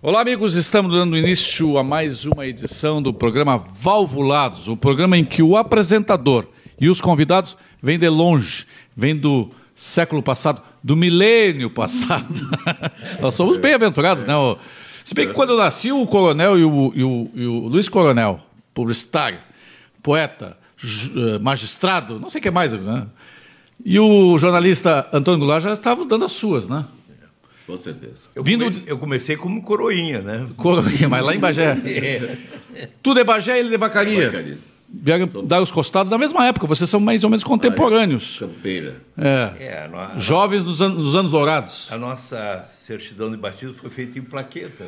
Olá, amigos. Estamos dando início a mais uma edição do programa Valvulados, um programa em que o apresentador e os convidados vêm de longe, vêm do século passado, do milênio passado. Nós somos bem-aventurados, né? Se bem que quando eu nasci, o Coronel e o, e o, e o Luiz Coronel, publicitário, poeta, eh, magistrado, não sei o que mais, né? E o jornalista Antônio Goulart já estavam dando as suas, né? Com certeza. Eu, Vindo... come... eu comecei como coroinha, né? Coroinha, mas lá em Bagé. é. Tudo é Bagé e ele é vacaria. vacaria. Vieram dar os costados na mesma época, vocês são mais ou menos contemporâneos. Campeira. É. é no... Jovens nos anos, nos anos dourados. A nossa certidão de batismo foi feita em plaqueta.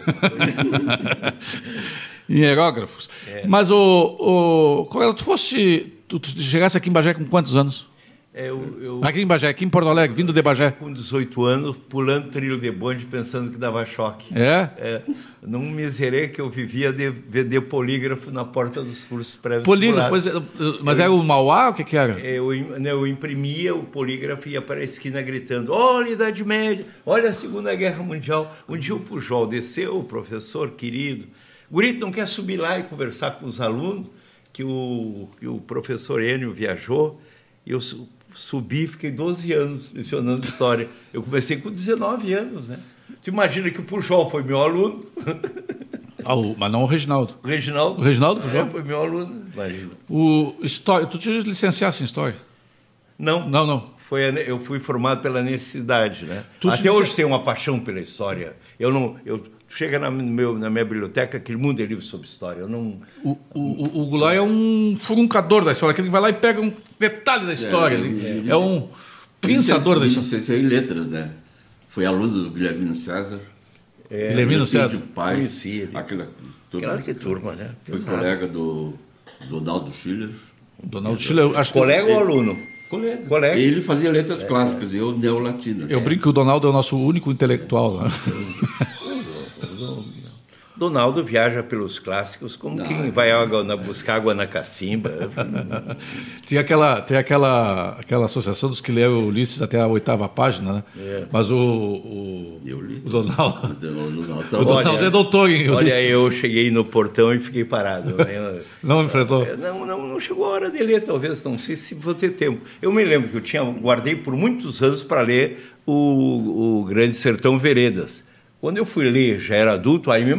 em aerógrafos. É. Mas o, o. Tu fosse. Tu, tu chegasse aqui em Bagé com quantos anos? É, eu, eu, aqui em Bagé, aqui em Porto Alegre, vindo de Bagé. Com 18 anos, pulando trilho de bonde, pensando que dava choque. É? é num miserê que eu vivia de vender polígrafo na porta dos cursos prévios. Polígrafo, mas, mas eu, era o Mauá? O que, que era? Eu, eu imprimia o polígrafo e ia para a esquina gritando: olha a Idade Média, olha a Segunda Guerra Mundial. Um dia o Pujol desceu, o professor querido. Gurito não quer subir lá e conversar com os alunos, que o, que o professor Enio viajou. E eu subi, fiquei 12 anos lecionando história. Eu comecei com 19 anos, né? Tu imagina que o Pujol foi meu aluno. Ah, o, mas não o Reginaldo. O Reginaldo? O Reginaldo Pujol? É, foi meu aluno, imagina. O história, tu te licenciasse em História? Não. Não, não. Foi, eu fui formado pela necessidade, né? Tu Até hoje tenho uma paixão pela história. Eu não... Eu, chega na, meu, na minha biblioteca aquele mundo de livros sobre história. Eu não, o, o, o Goulart é um furuncador da história, aquele que vai lá e pega um detalhe da história. É, é, é um pensador da história. Isso é em letras, né? Foi aluno do Guilhermino César. É, Guilhermino César. Pai, Conhecia. Aquela, aquela que turma, né? Foi colega do Donaldo Schiller. Donaldo Schiller, acho Colega que... ou aluno? Colega. Colega. Ele fazia letras é. clássicas, eu neolatinas. Eu brinco que o Donaldo é o nosso único intelectual. Né? Donaldo viaja pelos clássicos como Não, quem vai água na, buscar água na cacimba. tem aquela, tem aquela, aquela associação dos que leram Ulisses até a oitava página, né? É. Mas o, o, o Donaldo, o Donaldo é doutor em Ulisses. Olha, eu cheguei no portão e fiquei parado. Né? não enfrentou? É, não, não, não chegou a hora de ler, talvez, não sei se vou ter tempo. Eu me lembro que eu tinha guardei por muitos anos para ler o, o Grande Sertão Veredas. Quando eu fui ler, já era adulto, aí me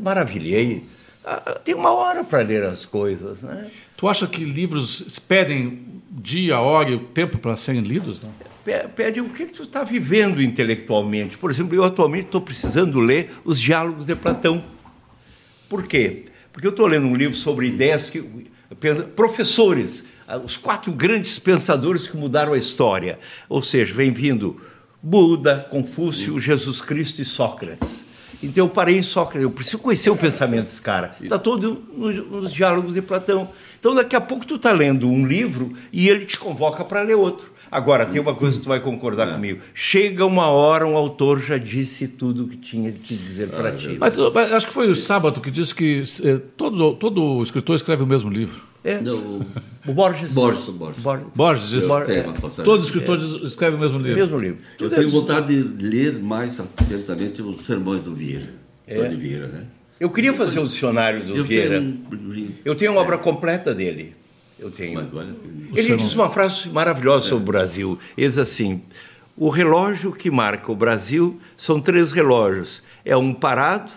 maravilhei. Ah, tem uma hora para ler as coisas, né? Tu acha que livros pedem dia, hora e o tempo para serem lidos? Não? Pede o que, que tu está vivendo intelectualmente. Por exemplo, eu atualmente estou precisando ler os diálogos de Platão. Por quê? Porque eu estou lendo um livro sobre ideias que professores, ah, os quatro grandes pensadores que mudaram a história. Ou seja, vem vindo Buda, Confúcio, Jesus Cristo e Sócrates. Então eu parei em Sócrates, eu preciso conhecer o pensamento desse cara. Está todo nos diálogos de Platão. Então daqui a pouco tu está lendo um livro e ele te convoca para ler outro. Agora, tem uma coisa que tu vai concordar é. comigo. Chega uma hora, um autor já disse tudo o que tinha de dizer para ah, ti. Mas, mas, acho que foi o Sábado que disse que eh, todo, todo escritor escreve o mesmo livro. É. No, o Borges. Borges. Borges. Borges. Borges. Borges. Todos os escritores é. escrevem o mesmo livro. Mesmo livro. Eu tenho vontade de ler mais atentamente os sermões do Vieira. É. Tony Vieira, né? Eu queria fazer o dicionário do eu Vieira. Tenho... Eu tenho uma obra completa dele. Eu tenho. Ele diz uma frase maravilhosa é. sobre o Brasil. Diz assim: o relógio que marca o Brasil são três relógios. É um parado,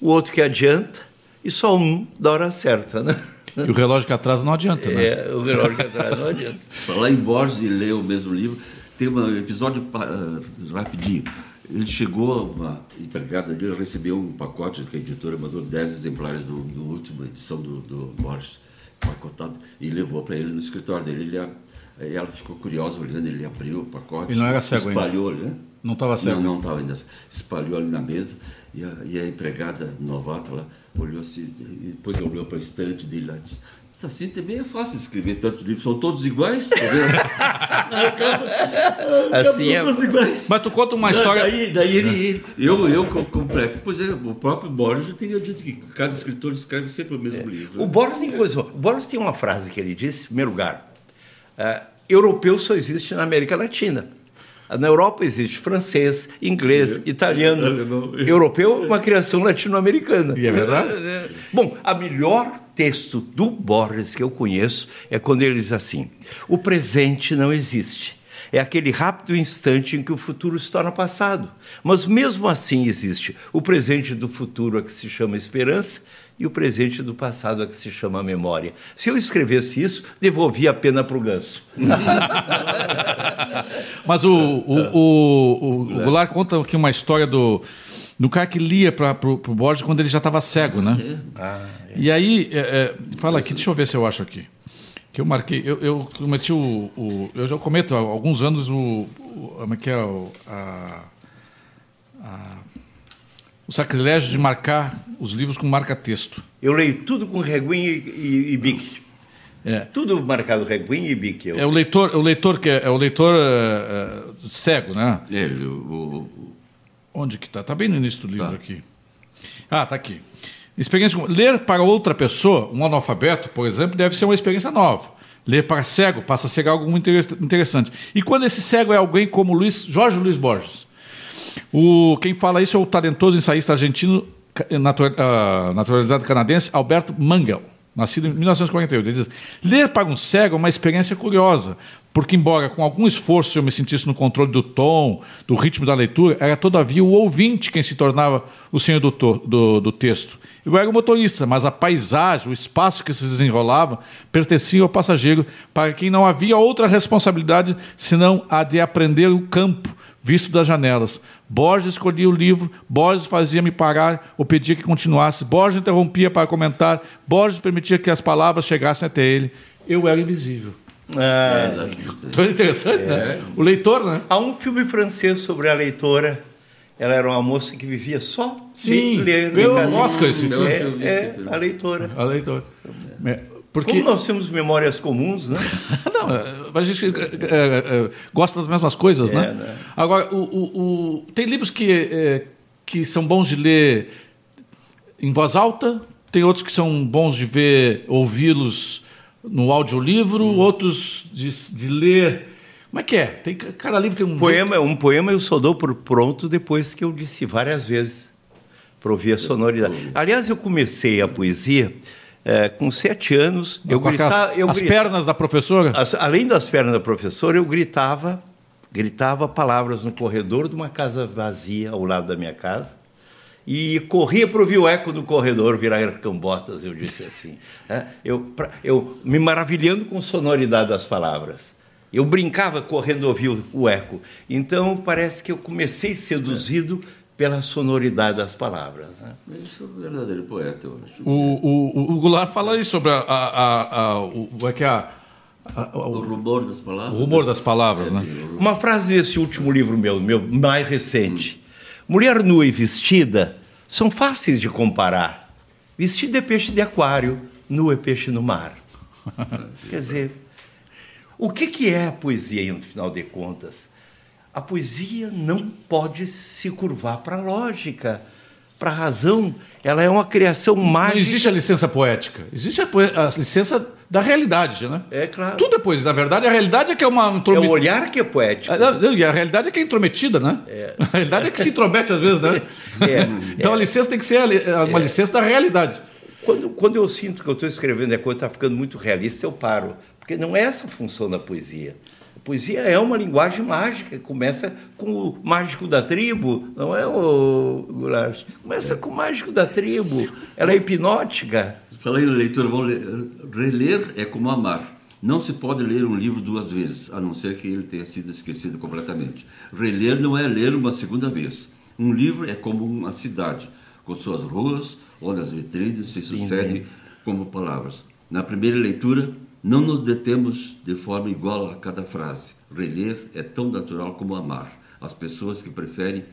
o outro que adianta e só um da hora certa, né? E o relógio que atrasa não adianta, né? É, o relógio que atrasa não adianta. Falar em Borges e ler o mesmo livro, tem um episódio uh, rapidinho. Ele chegou, uma empregada dele recebeu um pacote que a editora mandou 10 exemplares do, do última edição do, do Borges, pacotado, e levou para ele no escritório dele. Ele, ela ficou curiosa olhando, ele abriu o pacote. Ele não era cego espalhou, ainda? Né? Não estava cego? Não, não estava ainda. Espalhou ali na mesa e a, e a empregada novata lá olhou assim, e depois olhou para o estante dele lá e disse, assim também é fácil escrever tantos livros, são todos iguais. Tá assim é... todos iguais. Mas tu conta uma história. Daí, daí ele, ele, eu, eu completo. Pois é, o próprio Borges já teria dito que cada escritor escreve sempre o mesmo é. livro. O Borges tem coisa. O Borges tem uma frase que ele disse, em primeiro lugar, uh, europeu só existe na América Latina. Na Europa existe francês, inglês, É. italiano, europeu, uma criação latino-americana. E é verdade? Bom, a melhor texto do Borges que eu conheço é quando ele diz assim: o presente não existe. É aquele rápido instante em que o futuro se torna passado. Mas mesmo assim existe o presente do futuro a que se chama esperança e o presente do passado a que se chama memória. Se eu escrevesse isso, devolvia a pena para o ganso. Mas o, o, o, o Goulart conta aqui uma história do, do cara que lia para o Borges quando ele já estava cego, né? E aí, é, é, fala aqui, deixa eu ver se eu acho aqui. Que eu marquei, eu, eu cometi o, o- Eu já cometo há alguns anos o. o como é que é? O, a, a- o sacrilégio de marcar os livros com marca-texto. Eu leio tudo com reguinho e, e, e bique. É. Tudo marcado reguinho e bique. Eu- É o leitor, o leitor que é, é o leitor é, é, cego, né? É, ele, o, o- Onde que está? Está bem no início do livro Tá. aqui. Ah, está aqui. Experiência com- ler para outra pessoa, um analfabeto, por exemplo, deve ser uma experiência nova. Ler para cego passa a ser algo muito interess- interessante. E quando esse cego é alguém como Luiz, Jorge Luiz Borges. O, quem fala isso é o talentoso ensaísta argentino ah, naturalizado canadense Alberto Mangel, nascido em 1948. Ele diz: Ler para um cego é uma experiência curiosa, porque, embora com algum esforço eu me sentisse no controle do tom, do ritmo da leitura, era todavia o ouvinte quem se tornava o senhor do, do, do texto. Eu era o motorista, mas a paisagem, o espaço que se desenrolava, pertencia ao passageiro, para quem não havia outra responsabilidade senão a de aprender o campo visto das janelas. Borges escolhia o livro, Borges fazia-me parar ou pedia que continuasse, Borges interrompia para comentar, Borges permitia que as palavras chegassem até ele. Eu era invisível. Ah, Então é interessante, né? O leitor, né? Há um filme francês sobre a leitora. Ela era uma moça que vivia só Sim, de ler. ganhou. Oscar esse filme. É, é, a leitora. A leitor. É, Porque... Como nós temos memórias comuns, né? Não, é, a gente é, é, é, gosta das mesmas coisas, né? É, né? Agora, o, o- o- tem livros que, é, que são bons de ler em voz alta, tem outros que são bons de ver, ouvi-los no audiolivro, Hum. outros de, de ler. Como é que é? Tem, cada livro tem um. Poema, um poema eu só dou por pronto depois que eu disse várias vezes, para ouvir a sonoridade. Aliás, eu comecei a poesia eh, com sete anos. Eu gritava, eu as gritava- pernas da professora? As- além das pernas da professora, eu gritava, gritava palavras no corredor de uma casa vazia ao lado da minha casa e corria para ouvir o eco do corredor virar cambotas, eu disse assim. né? Eu, pra- eu me maravilhando com a sonoridade das palavras. Eu brincava correndo ouvir o, o eco. Então parece que eu comecei seduzido pela sonoridade das palavras. né? Isso é um verdadeiro poeta, eu acho. O, o, o Goulart fala aí sobre a, a, a, a- o, o, é que é a, a- O o, rumor das palavras. o rumor das palavras, né? o rumor. Uma frase desse último livro meu, meu mais recente. Mulher nua e vestida são fáceis de comparar. Vestido é peixe de aquário, nu é peixe no mar. Quer dizer, o que, que é a poesia, no final de contas? A poesia não pode se curvar para a lógica, para a razão. Ela é uma criação mágica. Não existe a licença poética, existe a, a licença da realidade, né? É claro. Tudo é poesia. Na verdade, a realidade é que é uma É o intrometida. olhar que é poético. E a realidade é que é intrometida, né? A realidade é que se intromete às vezes, né? É, então a licença tem que ser a uma licença da realidade. Quando, quando eu sinto que eu estou escrevendo a coisa está ficando muito realista, eu paro. Porque não é essa a função da poesia. A poesia é uma linguagem mágica. Começa com o mágico da tribo, não é o Goulart? Começa com o mágico da tribo. Ela é hipnótica. Falei, leitor, vão ler. reler é como amar. Não se pode ler um livro duas vezes, a não ser que ele tenha sido esquecido completamente. Reler não é ler uma segunda vez. Um livro é como uma cidade, com suas ruas, onde as vitrines se sucedem como palavras. Na primeira leitura, não nos detemos de forma igual a cada frase. Reler é tão natural como amar. As pessoas que preferem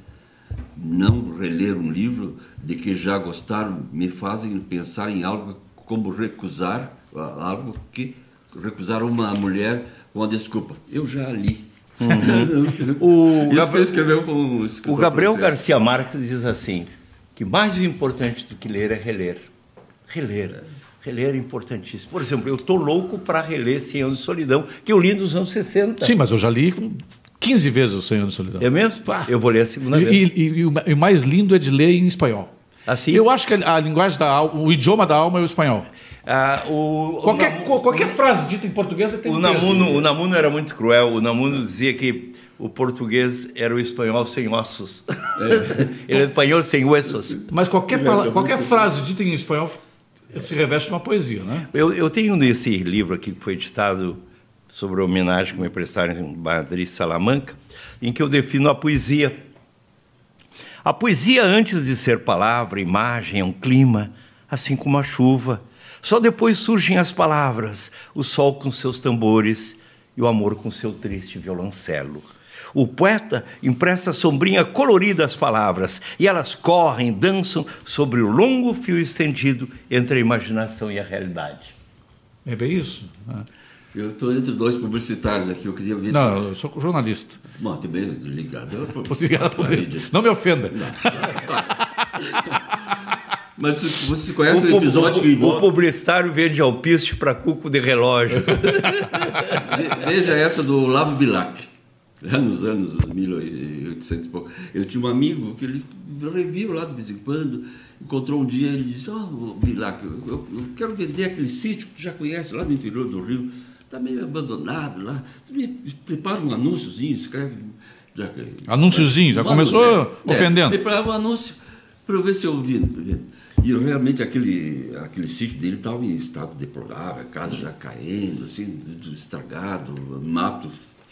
não reler um livro de que já gostaram me fazem pensar em algo como recusar algo que recusar uma mulher com a desculpa eu já li O isso que Gabriel- um O Gabriel francês. Garcia Marques diz assim: que mais importante do que ler é reler. Reler. Reler é importantíssimo. Por exemplo, eu estou louco para reler 100 anos de solidão, que eu li nos anos 60. Sim, mas eu já li com 15 vezes o 100 anos de solidão. É mesmo? Pá. Eu vou ler a segunda E, vez. e- e o e o mais lindo é de ler em espanhol. Assim? Eu acho que a, a linguagem da alma, o idioma da alma é o espanhol. Ah, o, Qualquer, o, qualquer frase dita em português tem o, um Namuno, peso. o Namuno era muito cruel. O Namuno dizia que o português era o espanhol sem ossos. Ele é espanhol sem huesos. Mas qualquer, pala- qualquer frase dita em espanhol se reveste de uma poesia, né? Eu, eu tenho nesse livro aqui que foi editado sobre a homenagem que me prestaram em Madrid, Salamanca, em que eu defino a poesia. A poesia, antes de ser palavra, imagem, é um clima, assim como a chuva. Só depois surgem as palavras, o sol com seus tambores e o amor com seu triste violoncelo. O poeta empresta a sombrinha colorida às palavras, e elas correm, dançam sobre o longo fio estendido entre a imaginação e a realidade. É bem isso. né? Eu estou entre dois publicitários aqui, eu queria ver Não, eu sou jornalista. se. Bom, também ligado. Isso. Não me ofenda. Mas você- conhece o, O, episódio que o- o envolve. publicitário vende alpiste para cuco de relógio. Ve- Veja essa do Olavo Bilac, lá nos anos 1800 e pouco. Ele tinha um amigo que ele revia lá de vez em quando, encontrou um dia ele disse, ó, Bilac, eu, eu- eu quero vender aquele sítio que tu já conhece lá no interior do Rio, está meio abandonado lá, tu me prepara um anúnciozinho, escreve... Já, Anúnciozinho, já começou ofendendo. É, prepara um anúncio para eu ver se eu vendo. E realmente aquele, aquele sítio dele estava em estado deplorável, a casa já caindo, assim, estragado, mato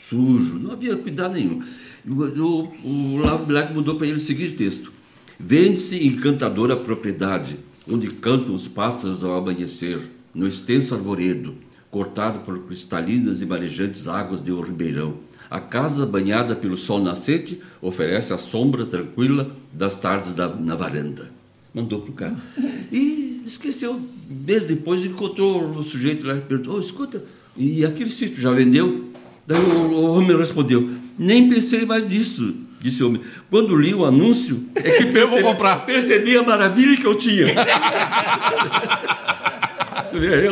sujo, não havia cuidado nenhum. O, o, o Lavo Bilac mudou para ele o seguinte texto: Vende-se encantadora propriedade, onde cantam os pássaros ao amanhecer, no extenso arvoredo, cortado por cristalinas e marejantes águas de um ribeirão. A casa, banhada pelo sol nascente, oferece a sombra tranquila das tardes da, na varanda. Mandou para o cara. E esqueceu. Mês depois encontrou o sujeito lá e perguntou: oh, escuta, e aquele sítio já vendeu? Daí o, o homem respondeu: nem pensei mais nisso. Disse o homem. Quando li o anúncio, é que Eu vou comprar. percebi a maravilha que eu tinha.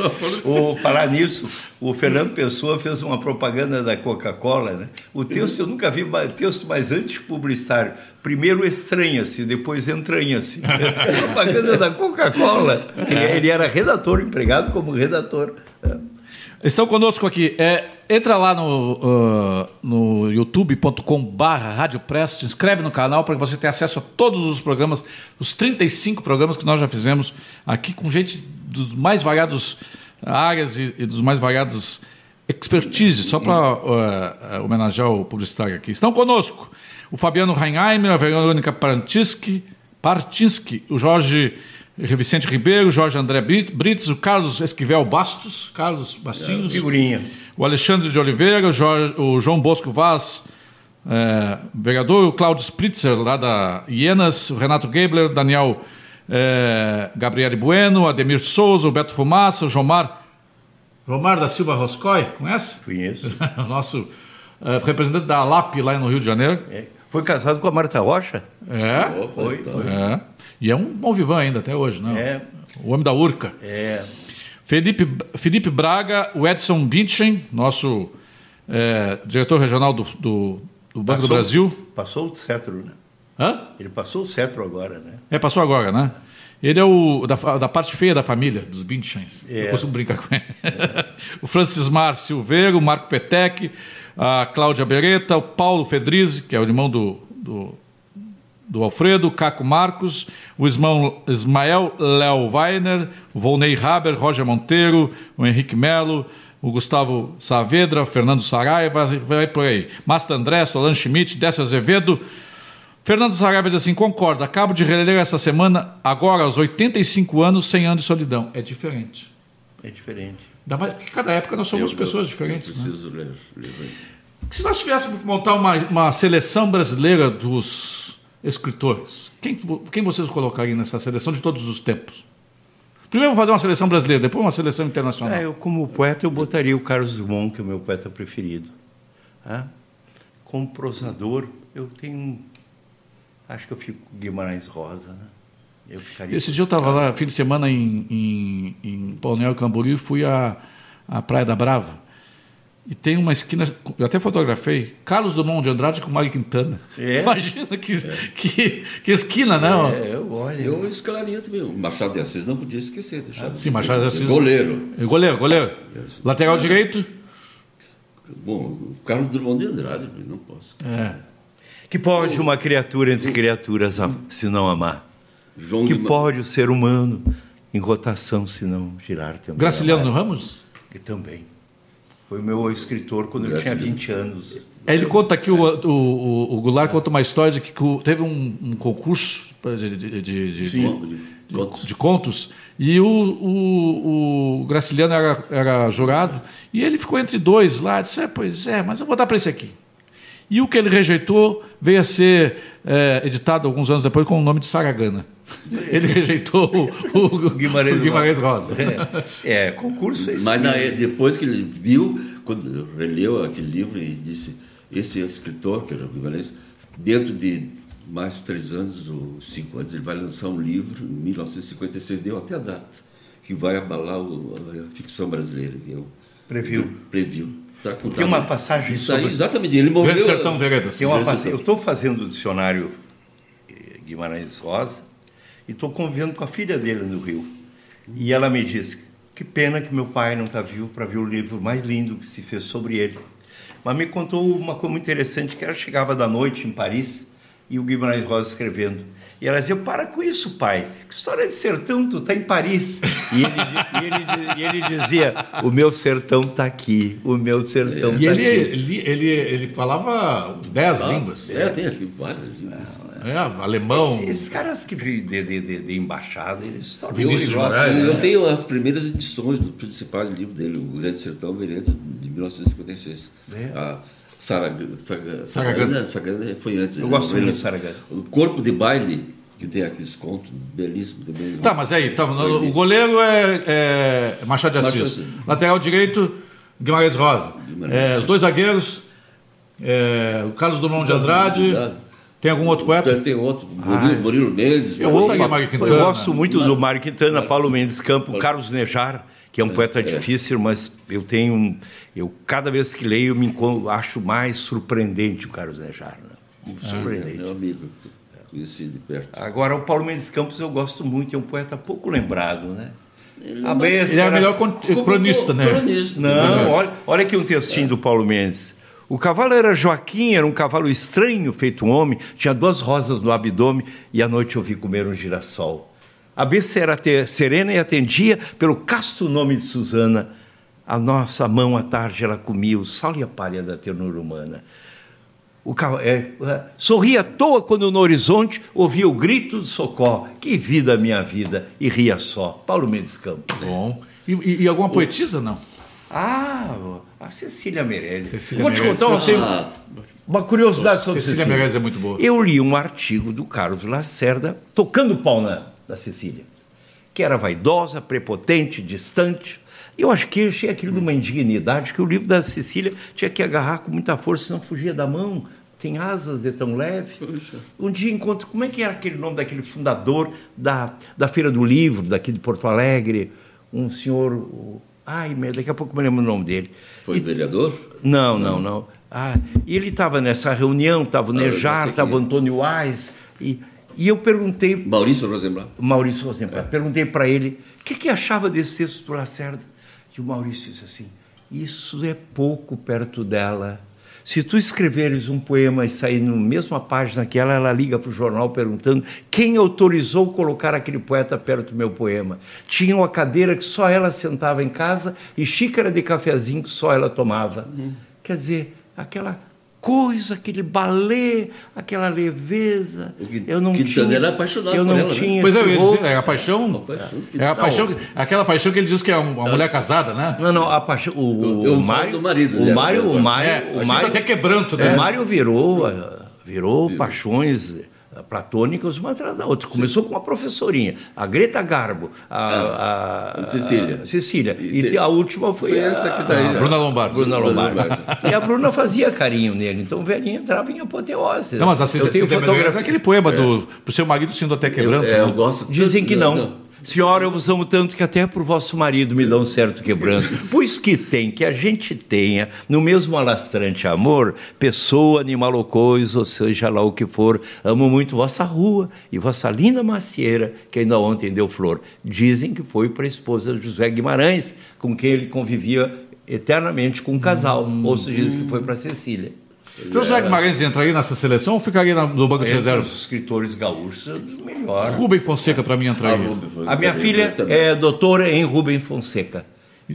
Falou o, falar nisso, o Fernando Pessoa fez uma propaganda da Coca-Cola. Né? O texto, eu nunca vi texto mais antipublicitário. Primeiro estranha-se, depois entranha-se. propaganda da Coca-Cola. Ele era redator, empregado como redator. Estão conosco aqui. É, entra lá no, ah, no youtube.com barra Rádio Press, inscreve no canal para que você tenha acesso a todos os programas, os 35 programas que nós já fizemos aqui com gente dos mais variados áreas e, e dos mais variados expertise, só para homenagear o publicitário aqui. Estão conosco o Fabiano Reinheimer, a Verônica Partinski, Partinski o Jorge Vicente Ribeiro, Jorge André Brit- Brits, o Carlos Esquivel Bastos, Carlos Bastinhos, Figurinha. o Alexandre de Oliveira, o, Jorge- o João Bosco Vaz, é, vereador, o Cláudio Spritzer, lá da Ienas, o Renato Gebler, Daniel é, Gabriele Bueno, Ademir Souza, o Beto Fumaça, o Jomar, Jomar da Silva Roscoe, conhece? Conheço. o nosso é, representante da ALAP lá no Rio de Janeiro. É. Foi casado com a Marta Rocha? É, Foi, foi. é. E é um bom vivan ainda até hoje, né? É. O homem da Urca. É. Felipe, Felipe Braga, o Edson Binchen, nosso é, diretor regional do, do, do Banco do Passou- Brasil. Passou o cetro, né? Hã? Ele passou o cetro agora, né? É, passou agora, né? Ele é o da, da parte feia da família, dos Binchens. É. Eu costumo brincar com ele. o Francis Mar Silveiro, o Marco Petec, a Cláudia Beretta, o Paulo Fedrizzi, que é o irmão do, do, do Alfredo, Caco Marcos, o Ismão, Ismael Léo Weiner, o Volney Haber, Roger Monteiro, o Henrique Melo, o Gustavo Saavedra, Fernando Saraiva, vai por aí. Masta André, Solange Schmidt, Décio Azevedo, Fernando Saraiva diz assim: concordo, acabo de reler essa semana, agora aos 85 anos, 100 anos de solidão. É diferente. É diferente. Ainda mais porque cada época nós somos Eu- pessoas eu diferentes. Né? Preciso ler. ler. Se nós tivéssemos que montar uma, uma seleção brasileira dos escritores, quem, quem vocês colocariam nessa seleção de todos os tempos? Primeiro vamos fazer uma seleção brasileira, depois uma seleção internacional. É, eu, como poeta, eu botaria o Carlos Drummond, que é o meu poeta preferido. Ah, Como prosador, eu tenho. Acho que eu fico com Guimarães Rosa, né? Eu ficaria. Esse dia eu estava lá, fim de semana, em, em, em Balneário Camboriú e fui à, à Praia da Brava. E tem uma esquina, eu até fotografei, Carlos Drummond de Andrade com Mário Quintana. É? Imagina que, que, que esquina, não? É, eu olho. Eu escalaria também. O Machado de Assis não podia esquecer. Deixar Sim, Machado de Assis. Goleiro. Goleiro, goleiro. Lateral direito? Bom, o Carlos Drummond de Andrade, não posso. É. Que pode uma criatura entre criaturas se não amar? João Que pode o ser humano em rotação se não girar também? Graciliano? Ramos? Que também. Foi o meu escritor quando eu tinha Graciliano. 20 anos. Ele conta aqui, o, o, o, o Goulart conta uma história de que teve um, um concurso de, de, de, de- Sim. de- De contos. de contos e o, o, o Graciliano era, era jurado e ele ficou entre dois lá. Disse: é, Pois é, mas eu vou dar para esse aqui. E o que ele rejeitou veio a ser é, editado alguns anos depois com o nome de Saragana. Ele rejeitou o, o, Guimarães o Guimarães Rosa. É, concurso é Mas na- depois que ele viu, quando releu aquele livro e disse, esse escritor, que era o Guimarães, dentro de mais três anos ou cinco anos, ele vai lançar um livro, em 1956, deu até a data, que vai abalar o- a ficção brasileira. Que eu, Previu. Previu. Tá. Tem uma passagem Isso aí, sobre- exatamente. Ele morreu... Grande Sertão Veredas. Tem uma. Eu estou fazendo o dicionário eh, Guimarães Rosa e estou convivendo com a filha dele no Rio. E ela me disse: que pena que meu pai não está vivo para ver o livro mais lindo que se fez sobre ele. Mas me contou uma coisa muito interessante: que ela chegava da noite em Paris e o Guimarães Rosa escrevendo. E ela dizia: Para com isso, pai. Que história de sertão, tu está em Paris. E ele, e ele e ele dizia: O meu sertão está aqui. O meu sertão E está ele, aqui. ele, ele, ele falava dez línguas. É, tem aqui vários livros. É, alemão. Esses, esses caras que vivem de, de, de, de embaixada, eles tornam. Moraes, Eu né? tenho as primeiras edições dos principais livros dele, O Grande Sertão Veredas, de 1956. É. A Sarag- Saga- Saragana. Saragana Saragana foi antes. Eu né? gosto muito de Saragana. O Corpo de Baile, que tem aqueles contos belíssimos também. Tá, mas aí, tá, o goleiro é, é Machado de Machado Assis. de Assis. Lateral direito, Guimarães Rosa. Guimarães. É, os dois zagueiros, é, o Carlos Drummond de Andrade. Tem algum outro poeta? Tem, tem outro, Murilo, Murilo Mendes. Eu Mário Eu Quintana. gosto muito do Mário Quintana, Paulo Mendes Campo, Carlos Nejar, que é um poeta difícil, mas eu tenho. um- Eu, cada vez que leio, eu me encontro- acho mais surpreendente o Carlos Nejar. Né? Muito surpreendente. Meu amigo, conheci de perto. Agora, o Paulo Mendes Campos eu gosto muito, é um poeta pouco lembrado, né? Ele, Ele é o melhor cronista, né? Cronista. Não, olha, olha aqui um textinho do Paulo Mendes. O cavalo era Joaquim, era um cavalo estranho, feito um homem, tinha duas rosas no abdômen e à noite eu vi comer um girassol. A besta era serena e atendia pelo casto nome de Susana. A nossa mão à tarde ela comia o sal e a palha da ternura humana. O ca- é, é, sorria à toa quando no horizonte ouvia o grito de socorro. Que vida, minha vida! E ria só. Paulo Mendes Campos. Bom. E, e- e alguma poetisa, não? Ah, a Cecília Meirelles. Cecília Vou te Meirelles. contar uma, Ah, uma curiosidade sobre Cecília Cecília. Meirelles é muito boa. Eu li um artigo do Carlos Lacerda tocando pau na, na Cecília, que era vaidosa, prepotente, distante. E eu acho que achei aquilo de uma indignidade que o livro da Cecília tinha que agarrar com muita força, senão fugia da mão. Tem asas de tão leve. Um dia encontro. Como é que era aquele nome daquele fundador da, da Feira do Livro, daqui de Porto Alegre? Um senhor. o- Ai, meu, daqui a pouco me lembro o nome dele. Foi E- vereador? não, não, não. Ah, e ele estava nessa reunião, estava o Ah, Nejar, estava o é. Antônio Wise, e, e eu perguntei, Maurício Rosenblatt. Maurício Rosenblatt, perguntei para ele o que, que achava desse texto do Lacerda. E o Maurício disse assim: Isso é pouco perto dela. Se tu escreveres um poema e sair na mesma página que ela, ela liga para o jornal perguntando quem autorizou colocar aquele poeta perto do meu poema. Tinha uma cadeira que só ela sentava em casa e xícara de cafezinho que só ela tomava. Quer dizer, aquela coisa, aquele balé, aquela leveza. Que- eu não Quintana tinha, era apaixonado eu por não ela, né? tinha Pois é, eu ia dizer, é a paixão. que- É a Não. paixão, aquela paixão que ele diz que é uma mulher casada, né? Não, não, a paixão. O, Eu o Mário. do marido o Mário, né? o Mário, É, o sinto Mário, até quebranto, né? o Mário virou, virou paixões platônicas uma atrás da outra. Começou com uma professorinha, a Greta Garbo, a, a- a Cecília. a Cecília. E E, a última foi, foi a, essa que tá aí, Ah, né? Bruna Lombardi. Bruna Lombardi. Lombardi. E a Bruna fazia carinho nele, então o velhinho entrava em apoteose. Não, mas a Eu Cecília tenho Meirelles é fotografia. aquele poema do pro seu marido sendo até quebranto. Eu, é, eu né? gosto Dizem que não. Senhora, eu vos amo tanto que até por vosso marido me dá um certo quebranto. Pois que tem, que a gente tenha, no mesmo alastrante amor, pessoa, animal ou coisa, ou seja lá o que for, amo muito vossa rua e vossa linda macieira, que ainda ontem deu flor. Dizem que foi para a esposa de José Guimarães, com quem ele convivia eternamente com um casal. Hum. Outros dizem que foi para Cecília. José Guimarães entraria nessa seleção ou ficaria no banco de Entre reserva? os escritores gaúchos, é dos melhores. Rubem Fonseca para mim entraria. A minha filha é doutora em Rubem Fonseca.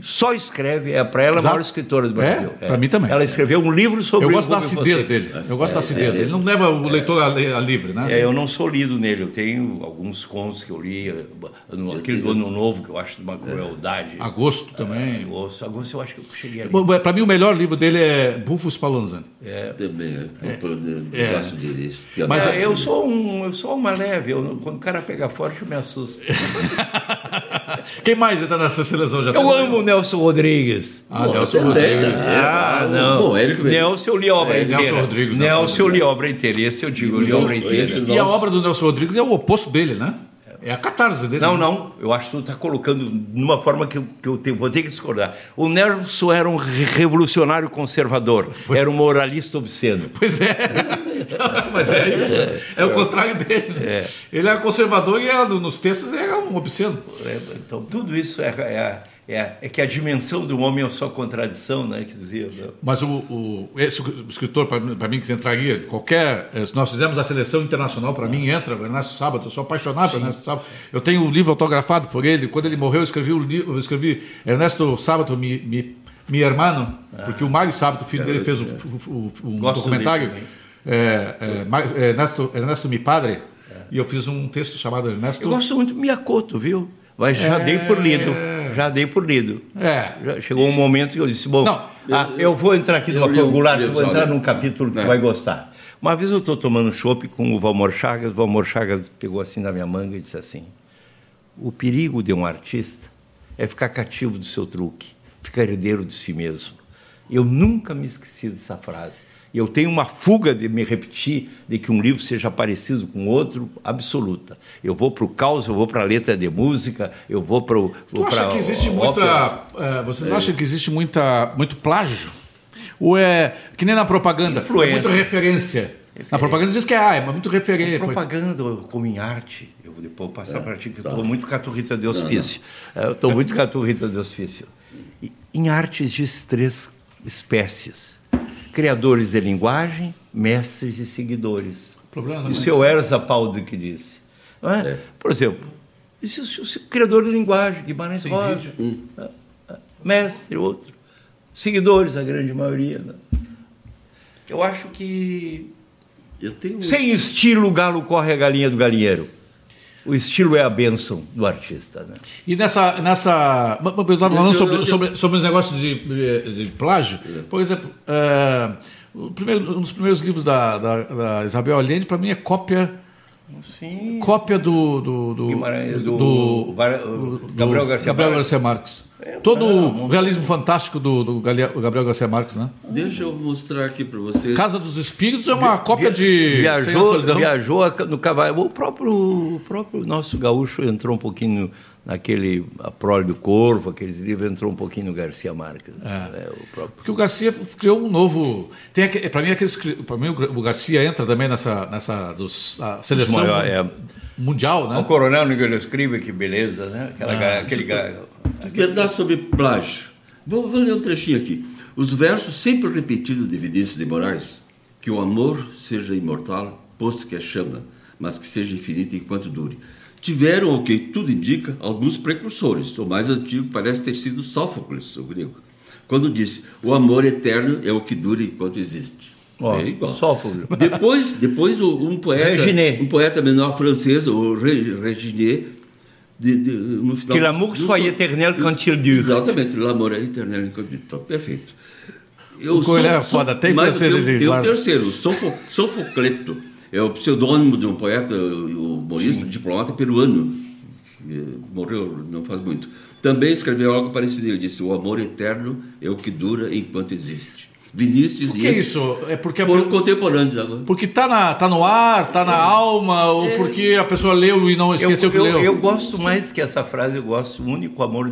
Só escreve, é para ela a maior escritora do Brasil. É, pra mim também. Ela escreveu um livro sobre Eu gosto da acidez dele. Eu gosto da acidez. Ele não leva o leitor a, a livre, né? É, eu não sou lido nele, eu tenho alguns contos que eu li, eh, no, aquele do Ano Novo, que eu acho de uma crueldade. Agosto também. Agosto, agosto eu acho que eu cheguei ali. Para mim, o melhor livro dele é Bufo Spallanzani. Também, é. Eu É. gosto disso. Mas É, eu sou um, eu sou uma leve, eu- quando o cara pega forte eu me assusto. Quem mais está nessa seleção? Já Eu tem? amo o Nelson Rodrigues. Ah, Nelson Rodrigues. Ah, não. Bom, Érico. Nelson eu li a obra É, inteira. Nelson Rodrigues, Nelson Nelson eu li a obra inteira. Esse eu digo, eu li a obra inteira. E a obra do Nelson Rodrigues é o oposto dele, né? É a catarse dele. Não, né? não. Eu acho que tu está colocando numa forma que eu, que eu vou ter que discordar. O Nelson era um re- revolucionário conservador. Era um moralista obsceno. Pois é. Mas é isso. É, o contrário dele. né? Ele é conservador e é, nos textos é um obsceno. É, Então, tudo isso é, é, é, é que a dimensão do homem é sua contradição, né? Que dizia. né? Mas o, o- esse escritor, para mim, que entraria, qualquer. eh, nós fizermos a seleção internacional, para mim entra o Ernesto Sábato. Eu sou apaixonado por Ernesto Sábato. Eu tenho um livro autografado por ele. Quando ele morreu, eu escrevi, o li- eu escrevi Ernesto Sábato, mi, mi, mi hermano, porque o Mário Sábato, filho dele, fez um, um- um Gosto documentário. dele é, é, é, Ernesto, Ernesto Mi Padre. E eu fiz um texto chamado Ernesto. Eu gosto muito do Miyakoto, viu? Mas já É. dei por lido. Já dei por lido. É. Chegou um momento que eu disse, bom, Não, ah, eu, vou entrar aqui eu numa um livro vou entrar né? num capítulo que É. vai gostar. Uma vez eu estou tomando chopp com o Valmor Chagas, o Valmor Chagas pegou assim na minha manga e disse assim, o perigo de um artista é ficar cativo do seu truque, ficar herdeiro de si mesmo. Eu nunca me esqueci dessa frase. E eu tenho uma fuga de me repetir de que um livro seja parecido com outro, absoluta. Eu vou para o caos, eu vou para a letra de música, eu vou para o. Tu acha que existe muita. eh, vocês acham que existe muita, muito plágio? Ou é que nem na propaganda? Influência. É muita referência. Na propaganda diz que é, ah, é muito referência. Propaganda como em arte. Eu vou depois passar para ti, que eu estou muito caturrita de hospício. É, Eu estou muito caturrita de hospício. E, em arte existem três espécies: criadores de linguagem, mestres e seguidores. O problema é Isso é o Erza Paulo que disse. Não é? Por exemplo, isso, isso, criador de linguagem, Guimarães Sem Rosa. É, é, Mestre, outro. Seguidores, a grande maioria. né? Eu acho que Eu tenho. sem estilo, o galo corre a galinha do galinheiro. O estilo é a bênção do artista. Né? E nessa. nessa eu estava falando sobre, sobre, sobre os negócios de, de, de plágio. Por exemplo, o primeiro, um dos primeiros livros da, da, da Isabel Allende, para mim, é cópia. Sim. Cópia do. do, do, Guimarães, do- do- do- Gabriel Garcia Gabriel Marques. Garcia Marques. É, Todo não, o realismo fantástico do, do Gabriel Garcia Marques, né? Deixa eu mostrar aqui para vocês. Casa dos Espíritos é uma cópia de viajou, viajou no cavalo. O próprio, o próprio nosso gaúcho entrou um pouquinho naquele a prole do Corvo, aqueles livros entrou um pouquinho no Garcia Marques. né, o próprio. Porque o Garcia criou um novo. Tem para mim aqueles, para mim o Garcia entra também nessa nessa dos, a seleção maior- é. mundial, O né? coronel Miguel Escribe, que beleza, né? Aquela, Ah, ga- aquele ga- Verdade sobre plágio. Vou, vou ler um trechinho aqui. Os versos sempre repetidos de Vinícius de Moraes, que o amor seja imortal, posto que é chama, mas que seja infinito enquanto dure. Tiveram, o que tudo indica, alguns precursores. O mais antigo parece ter sido Sófocles, o grego, quando disse: O amor eterno é o que dura enquanto existe. Ó, é igual. Sófocles. Depois, depois o- um poeta, um poeta menor francês, o Re- Reginet, de, de, no final Que l'amour soit éternel quand il dure. Exatamente, l'amour é éternel enquanto dure. Então, perfeito. Eu O Coelho é foda, tem mas francês, tem, tem o guarda. terceiro, o Sofo, Sofocleto. É o pseudônimo de um poeta, humorista, diplomata peruano. Morreu não faz muito. Também escreveu algo parecido. Ele disse: O amor eterno é o que dura enquanto existe. Vinícius Por e que esse isso? É porque a foram contemporâneos agora. Porque tá, na, tá no ar, tá na alma, ou porque a pessoa leu e não esqueceu eu, que eu, leu? eu gosto mais que essa frase, eu gosto, o único amor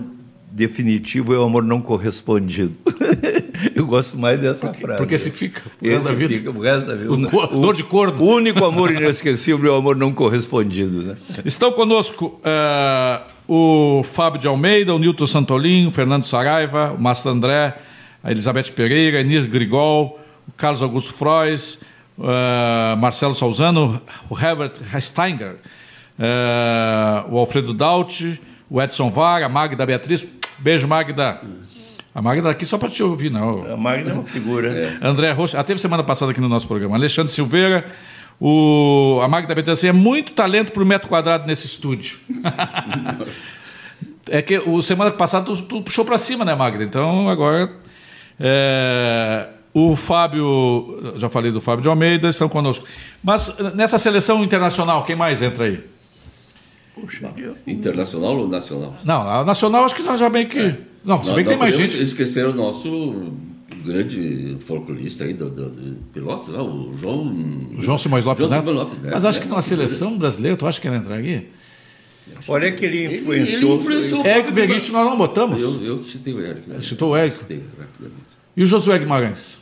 definitivo é o amor não correspondido. eu gosto mais dessa frase. Porque esse fica o resto da vida. fica o resto da vida. O cor- dor de corno. O único amor inesquecível é o amor não correspondido, né? Estão conosco eh, o Fábio de Almeida, o Nilton Santolin, o Fernando Saraiva, o Márcio André, a Elizabeth Pereira, a Enir Grigol, o Carlos Augusto Frois, eh, Marcelo Salzano, o Herbert Steinger, eh, o Alfredo Daut, o Edson Var, a Magda Beatriz. Beijo, Magda. A Magda está aqui só para te ouvir, não. A Magna é uma figura. André Rocha, teve semana passada aqui no nosso programa. Alexandre Silveira, o, a Magda Betança é muito talento por metro quadrado nesse estúdio. é que o semana passada tu, tu puxou para cima, né, Magda? Então agora. é, o Fábio, já falei do Fábio de Almeida, estão conosco. Mas nessa seleção internacional, quem mais entra aí? Puxa, eu- Internacional ou nacional? Não, a nacional acho que nós já bem que. Não, se bem que tem mais gente. esquecer o nosso grande folclorista aí do, do, do Pilotos, lá, o João... O João Simões Lopes João Neto. Simões Lopes Neto, Mas acho né? que na seleção brasileira, tu acha que ele entra aqui? Olha que ele influenciou. ele influenciou- Eric Veríssimo nós não botamos. Eu, eu citei o Eric. né? Citou o Eric. Citei rapidamente. E o Josué Guimarães?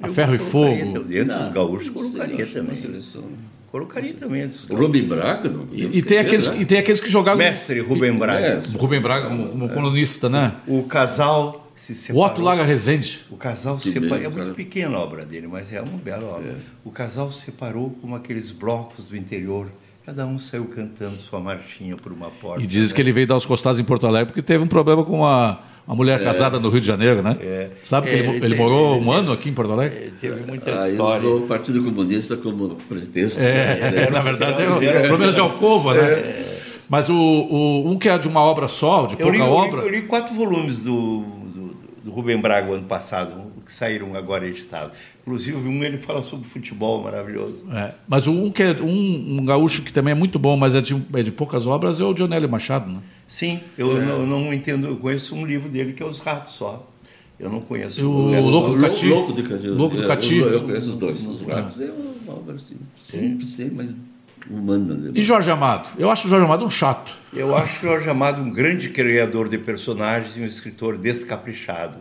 A Eu ferro e fogo. Dentro dos gaúchos, colocaria também. seleção. Colocaria também. O. Rubem Braga, não E, e tem esquecer, aqueles, né? e tem aqueles que jogavam. Mestre Rubem Braga. É, O Rubem Braga como, como colunista, né? O casal se O separou. Otto Lara Rezende. O casal se separou. É muito cara. pequena a obra dele, mas é uma bela obra. O casal se separou como aqueles blocos do interior. Cada um saiu cantando sua marchinha por uma porta. E diz né? que ele veio dar os costados em Porto Alegre porque teve um problema com uma, uma mulher casada no Rio de Janeiro, né? É. Sabe que É, ele, ele ele tem- morou ele um ano aqui em Porto Alegre? É, Teve muita Aí história. usou o Partido Comunista como pretexto. É, né? na verdade, é zero, o zero, problema de Alcova, né? Mas o, o- um que é de uma obra só, de Eu pouca li, eu li- obra. eu li quatro volumes do, do, do Rubem Braga ano passado, que saíram agora editados. Inclusive, um ele fala sobre futebol maravilhoso. É, mas o um que é um, um gaúcho que também é muito bom, mas é de, é de poucas obras, é o Dionélio Machado, né? Sim, eu, não, eu não entendo, eu conheço um livro dele que é Os Ratos só. Eu não conheço O- o Louco do Lou- Cati. Louco do Cati. Louco do É, Cati. os dois, Eu conheço os dois. Os ratos é uma obra assim, simples, sim, mas humana. né? E Jorge Amado? Eu acho o Jorge Amado um chato. Eu acho Jorge Amado um grande criador de personagens e um escritor descaprichado.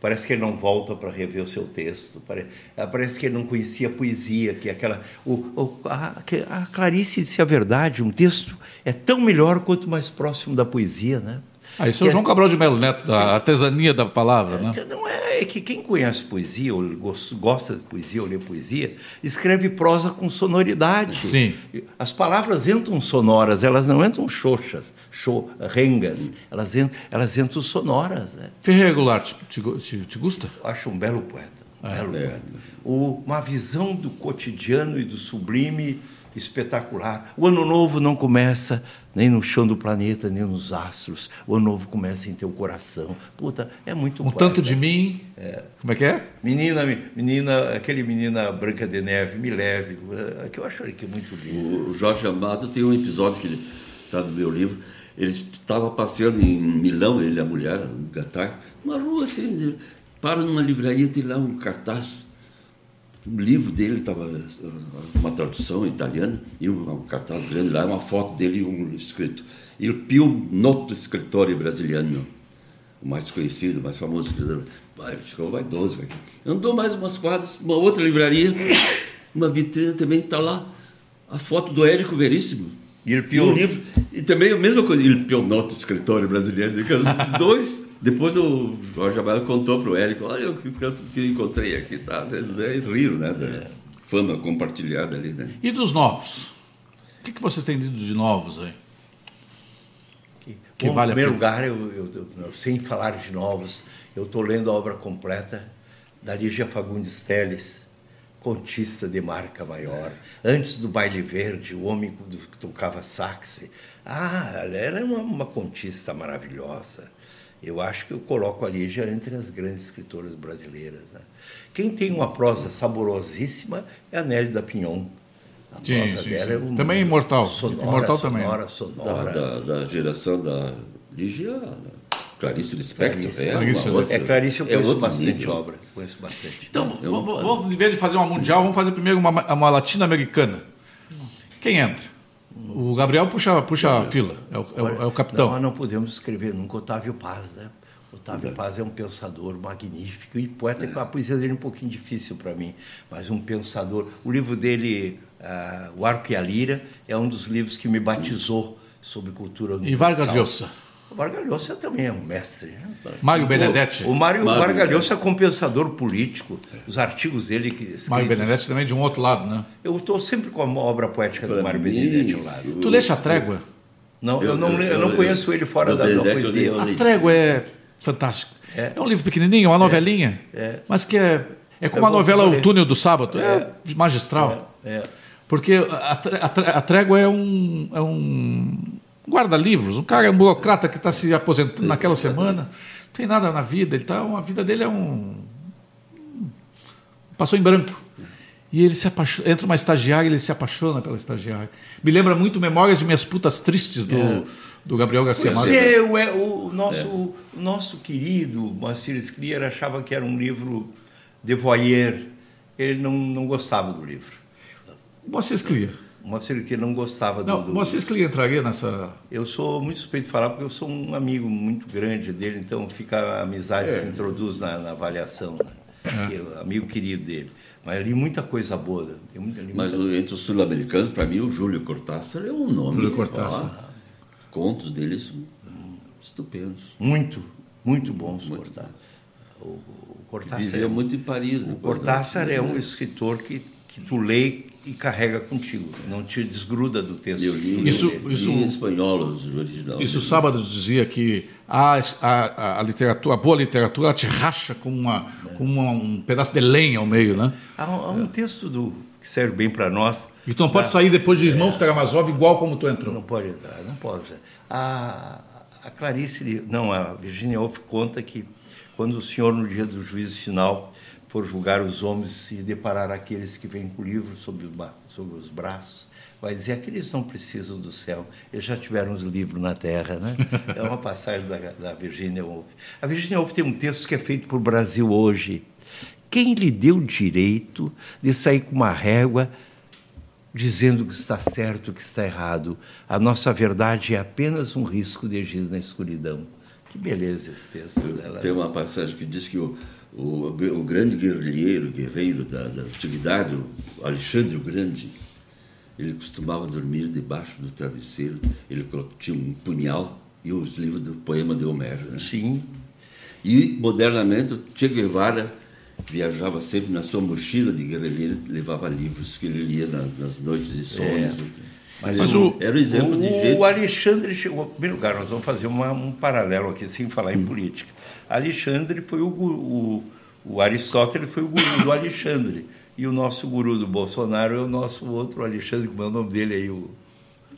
Parece que ele não volta para rever o seu texto. Pare- ah, Parece que ele não conhecia a poesia, que é aquela. O, o- a, a Clarice disse a verdade: um texto é tão melhor quanto mais próximo da poesia, né? Ah, isso é o Que- João Cabral de Melo Neto, da artesania da palavra, né? Não é, é que quem conhece poesia, ou gos- gosta de poesia, ou lê poesia, escreve prosa com sonoridade. Sim. As palavras entram sonoras, elas não entram xoxas, xô, rengas, elas, entram, elas entram sonoras. Né? Ferreira Goulart, te, te, te, te gusta? Eu acho um belo poeta. Um É. belo poeta. O- uma visão do cotidiano e do sublime espetacular. O ano novo não começa nem no chão do planeta, nem nos astros. O ano novo começa em teu coração. Puta, é muito Um poeta. tanto de mim. Como é que é? Menina, menina, aquele menina Branca de Neve, me leve, eh, que eu acho que é muito lindo. O Jorge Amado tem um episódio que está no meu livro. Ele estava passeando em Milão, ele e a mulher, um gatar, uma rua assim, para numa livraria, tem lá um cartaz. Um livro dele estava uma tradução italiana e um, cartaz grande lá, uma foto dele e um escrito. Il più noto scrittore brasiliano, o mais conhecido, o mais famoso escritor. Vai, ele ficou vaidoso. velho. Andou mais umas quadras, uma outra livraria, uma vitrine também está lá a foto do Érico Veríssimo. Il E più- um livro. E também a mesma coisa, Il Pionoto, escritor brasileiro. Os dois. Depois o Jorge Amado contou para o Érico, olha o que, que eu encontrei aqui, tá? Eles aí riram, né? Da fama compartilhada ali, né? E dos novos? O que, que vocês têm lido de novos aí? Que Bom, vale em primeiro lugar, eu, eu- eu- sem falar de novos, eu estou lendo a obra completa da Lígia Fagundes Teles, contista de marca maior. Antes do Baile Verde, o homem que tocava sax. Ah, ela era uma, uma contista maravilhosa. Eu acho que eu coloco a Lígia entre as grandes escritoras brasileiras. né? Quem tem uma prosa saborosíssima é a Nelly da Pinhon. A Sim, prosa sim, dela sim. é uma- Também imortal. Sonora, Imortal também. sonora, Da, sonora. da, da geração da Lígia, Clarice Lispector. Clarice. É, Clarice, outra- É, Clarice eu é conheço outro bastante nível. obra. Conheço bastante. Então, Eu- vamos, vamos, em vez de fazer uma mundial, vamos fazer primeiro uma, uma latino-americana. Quem entra? O Gabriel puxa, puxa a fila, é o, é o- é o capitão. Não, nós não podemos escrever nunca Otávio Paz, né? Otávio Paz é um pensador magnífico e poeta, a poesia dele é um pouquinho difícil para mim, mas um pensador. O livro dele, ah, O Arco e a Lira, é um dos livros que me batizou sobre cultura E universal. Vargas Llosa. O Vargas Llosa também é um mestre. Né? Mário Benedetti. O, o Mário, Mário Vargas Llosa é compensador político. Os artigos dele que Mário escritos- Benedetti também de um outro lado, né? Eu estou sempre com a obra poética do Pra Mário mim, Benedetti ao lado. Tu leste a trégua? Não, eu, Eu- não, eu- eu não eu- conheço ele fora da, da poesia. A trégua é fantástico. É. É, um livro pequenininho, uma novelinha, mas que é, é como Eu a novela. O Túnel do Sábado. É, magistral. É. Porque a, a a trégua é um, é um guarda-livros, um cara, um burocrata que está se aposentando naquela semana, não tem nada na vida, ele tá, a vida dele é um. Passou em branco. E ele se apaixona, entra uma estagiária e ele se apaixona pela estagiária. Me lembra muito Memórias de Minhas Putas Tristes, do, do Gabriel Garcia Pois Marques. é, o, é, o nosso, o nosso querido Moacir Sclier achava que era um livro de voyeur. Ele não, não gostava do livro. Moacir Sclier. Moacir Sclier não gostava do, Não, do Moacir Sclier entraria nessa... Eu sou muito suspeito de falar porque eu sou um amigo muito grande dele, então fica a amizade se introduz na, na avaliação. Né? Que é amigo querido dele. Mas eu li muita coisa boa. né? Muita, Mas muita- entre os sul-americanos, para mim, o Júlio Cortázar é um nome. Júlio Cortázar. ó, contos dele são estupendos. Muito, muito bons Muito. Cortázar. O, o Cortázar, Vivia é, muito em Paris. o né, Cortázar é um né? escritor que, que tu lê e carrega contigo, não te desgruda do texto. Eu li, Isso- eu li isso- em espanhol, os originais. Isso sábado dizia que a, a, a literatura, a boa literatura, ela te racha com, uma, com uma- um pedaço de lenha ao meio, né? Há, um- há um texto do, que serve bem para nós. E tu não pode sair depois de Irmãos Karamazov igual como tu entrou. Não pode entrar, não pode. A, a Clarice, não, a Virginia Woolf conta que quando o senhor, no dia do juízo final, for julgar os homens e deparar aqueles que vêm com o livro sobre, os sobre os braços, vai dizer aqueles não precisam do céu, eles já tiveram os livros na terra, né? É uma passagem da, da Virginia Woolf. A Virginia Woolf tem um texto que é feito para o Brasil hoje. Quem lhe deu o direito de sair com uma régua dizendo que está certo, que está errado. A nossa verdade é apenas um risco de giz na escuridão. Que beleza esse texto dela. Tem uma passagem que diz que o, o, o grande guerrilheiro, guerreiro da, da antiguidade, o Alexandre o Grande, ele costumava dormir debaixo do travesseiro, ele tinha um punhal e os livros do poema de Homero. Né? Sim. E, modernamente, o Che Guevara viajava sempre na sua mochila de guerrilheiro, levava livros que ele lia na- nas noites de sones. Mas, Mas o, o- era o exemplo de o gente... Alexandre chegou. Em primeiro lugar, nós vamos fazer uma- um paralelo aqui, sem falar em política. Alexandre foi o, o, o Aristóteles foi o guru do Alexandre. E o nosso guru do Bolsonaro é o nosso outro Alexandre, como é o nome dele aí, o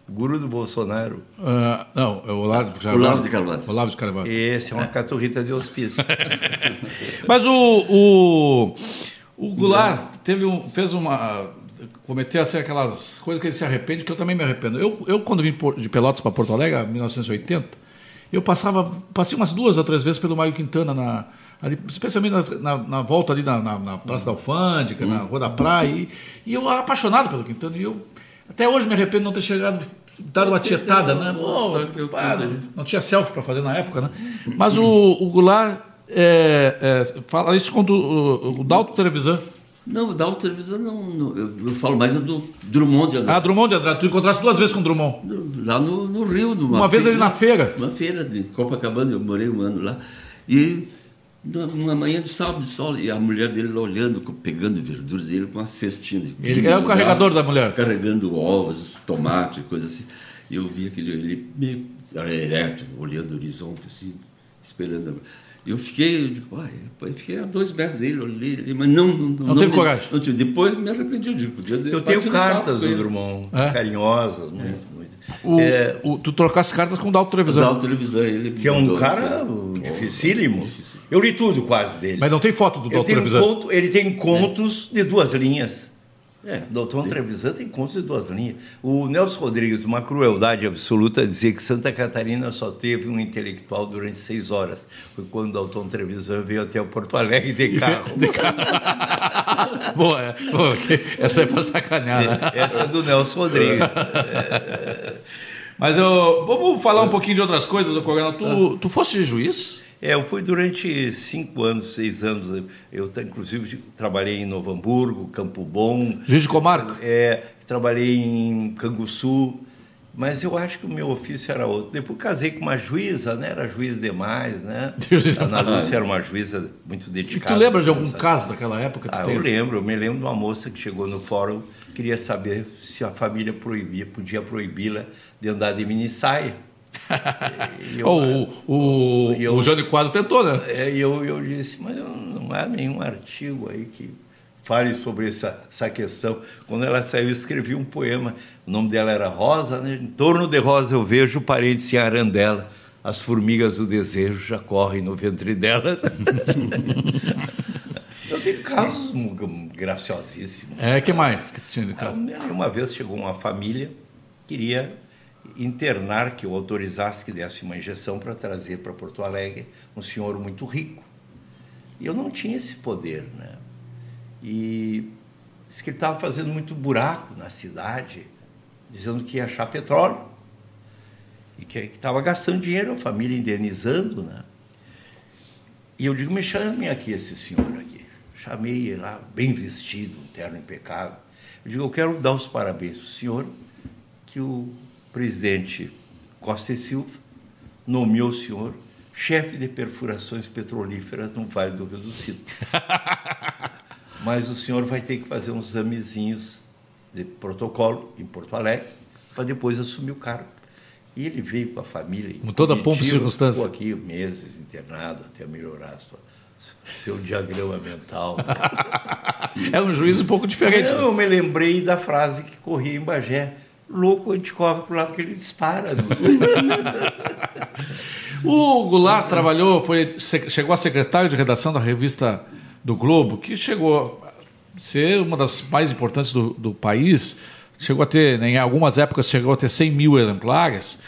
guru do Bolsonaro. Ah, não, é o Olavo de Carvalho. Olavo de Carvalho. Olavo de Carvalho. Esse é uma caturrita de hospício. Mas o, o, o Goulart teve um, fez uma. cometeu assim, aquelas coisas que ele se arrepende, que eu também me arrependo. Eu, eu quando vim por- de Pelotas para Porto Alegre, em 1980, eu passava, passei umas duas ou três vezes pelo Mário Quintana, na, ali, especialmente nas- na, na volta ali na, na- na Praça da Alfândega, na Rua da Praia, e, e eu era apaixonado pelo Quintana, e eu até hoje me arrependo de não ter chegado, dado uma tietada, né? Não tinha selfie para fazer na época, né? Mas o, o Goulart é, é, fala isso quando o, o Dalto Televisão. Não, da outra televisão não, não, eu, eu falo mais do Drummond de Andrade. Ah, Drummond de Andrade, tu encontraste duas vezes com o Drummond. Lá no, no Rio. Numa Uma vez feira- ali na feira. Uma feira de Copacabana, eu morei um ano lá. E numa manhã de sábado de sol, e a mulher dele lá olhando, pegando verduras dele com uma cestinha. Ele vinho é o carregador braço, da mulher. Carregando ovos, tomate, coisa assim. E eu vi aquele, ele meio ereto, olhando o horizonte, assim, esperando. a- eu fiquei, eu digo, fiquei a dois metros dele, olhei, mas não. Não, Não teve me- coragem? não tive. Depois me arrependi, eu digo, podia ter Eu tenho cartas do. Drummond, É? carinhosas, muito, muito. O, É, o- tu trocasse cartas com o Dalto Da Televisão. televisão, ele que é um mandou- cara dificílimo. Eu li tudo quase dele. Mas não tem foto do Ele Dalto tem, um Televisão. conto, ele tem contos de duas linhas. É. Doutor Trevisan tem contos de duas linhas. O Nelson Rodrigues, uma crueldade absoluta, dizia que Santa Catarina só teve um intelectual durante seis horas. Foi quando o Doutor Trevisan veio até o Porto Alegre de carro. De carro. boa, é. boa, essa é para sacanear. Né? Essa é do Nelson Rodrigues. Mas eu, vamos falar um pouquinho de outras coisas, Coronel. Tu, tu foste juiz? É, eu fui durante cinco anos, seis anos. Eu, inclusive, trabalhei em Novo Hamburgo, Campo Bom. Juiz de Comarca? É, trabalhei em Canguçu. Mas eu acho que o meu ofício era outro. Depois casei com uma juíza, né? Era juiz demais, né? A Ana Lúcia era uma juíza muito dedicada. E tu lembra de algum caso daquela época? Ah, eu lembro. Eu me lembro de uma moça que chegou no fórum, queria saber se a família proibia, podia proibi-la de andar de mini saia. Eu, o o, eu, o Jânio quase tentou, né? É, e eu, eu disse, mas não há nenhum artigo aí que fale sobre essa, essa questão. Quando ela saiu, eu escrevi um poema. O nome dela era Rosa, né? Em torno de Rosa eu vejo parentes em arandela. As formigas do desejo já correm no ventre dela. eu tenho casos graciosíssimos. É, que mais que tinha de caso? Uma vez chegou uma família, queria internar, que eu autorizasse que desse uma injeção para trazer para Porto Alegre um senhor muito rico. E eu não tinha esse poder, né? E disse que ele estava fazendo muito buraco na cidade, dizendo que ia achar petróleo. E que estava gastando dinheiro, a família indenizando, né? E eu digo, me chame aqui esse senhor aqui. Chamei ele lá, bem vestido, um terno impecável. Eu digo, eu quero dar os parabéns ao senhor, que o presidente Costa e Silva nomeou o senhor chefe de perfurações petrolíferas no Vale do Rio do Sino. Mas o senhor vai ter que fazer uns examezinhos de protocolo em Porto Alegre para depois assumir o cargo. E ele veio com a família. Com toda a pompa e circunstância. Ficou aqui meses internado até melhorar sua, seu diagrama mental. é um juízo um pouco diferente. Eu, eu me lembrei da frase que corria em Bagé louco, a gente corre para o lado que ele dispara. o Goulart trabalhou, foi, chegou a secretário de redação da revista do Globo, que chegou a ser uma das mais importantes do, do país. Chegou a ter, em algumas épocas, chegou a ter 100 mil exemplares.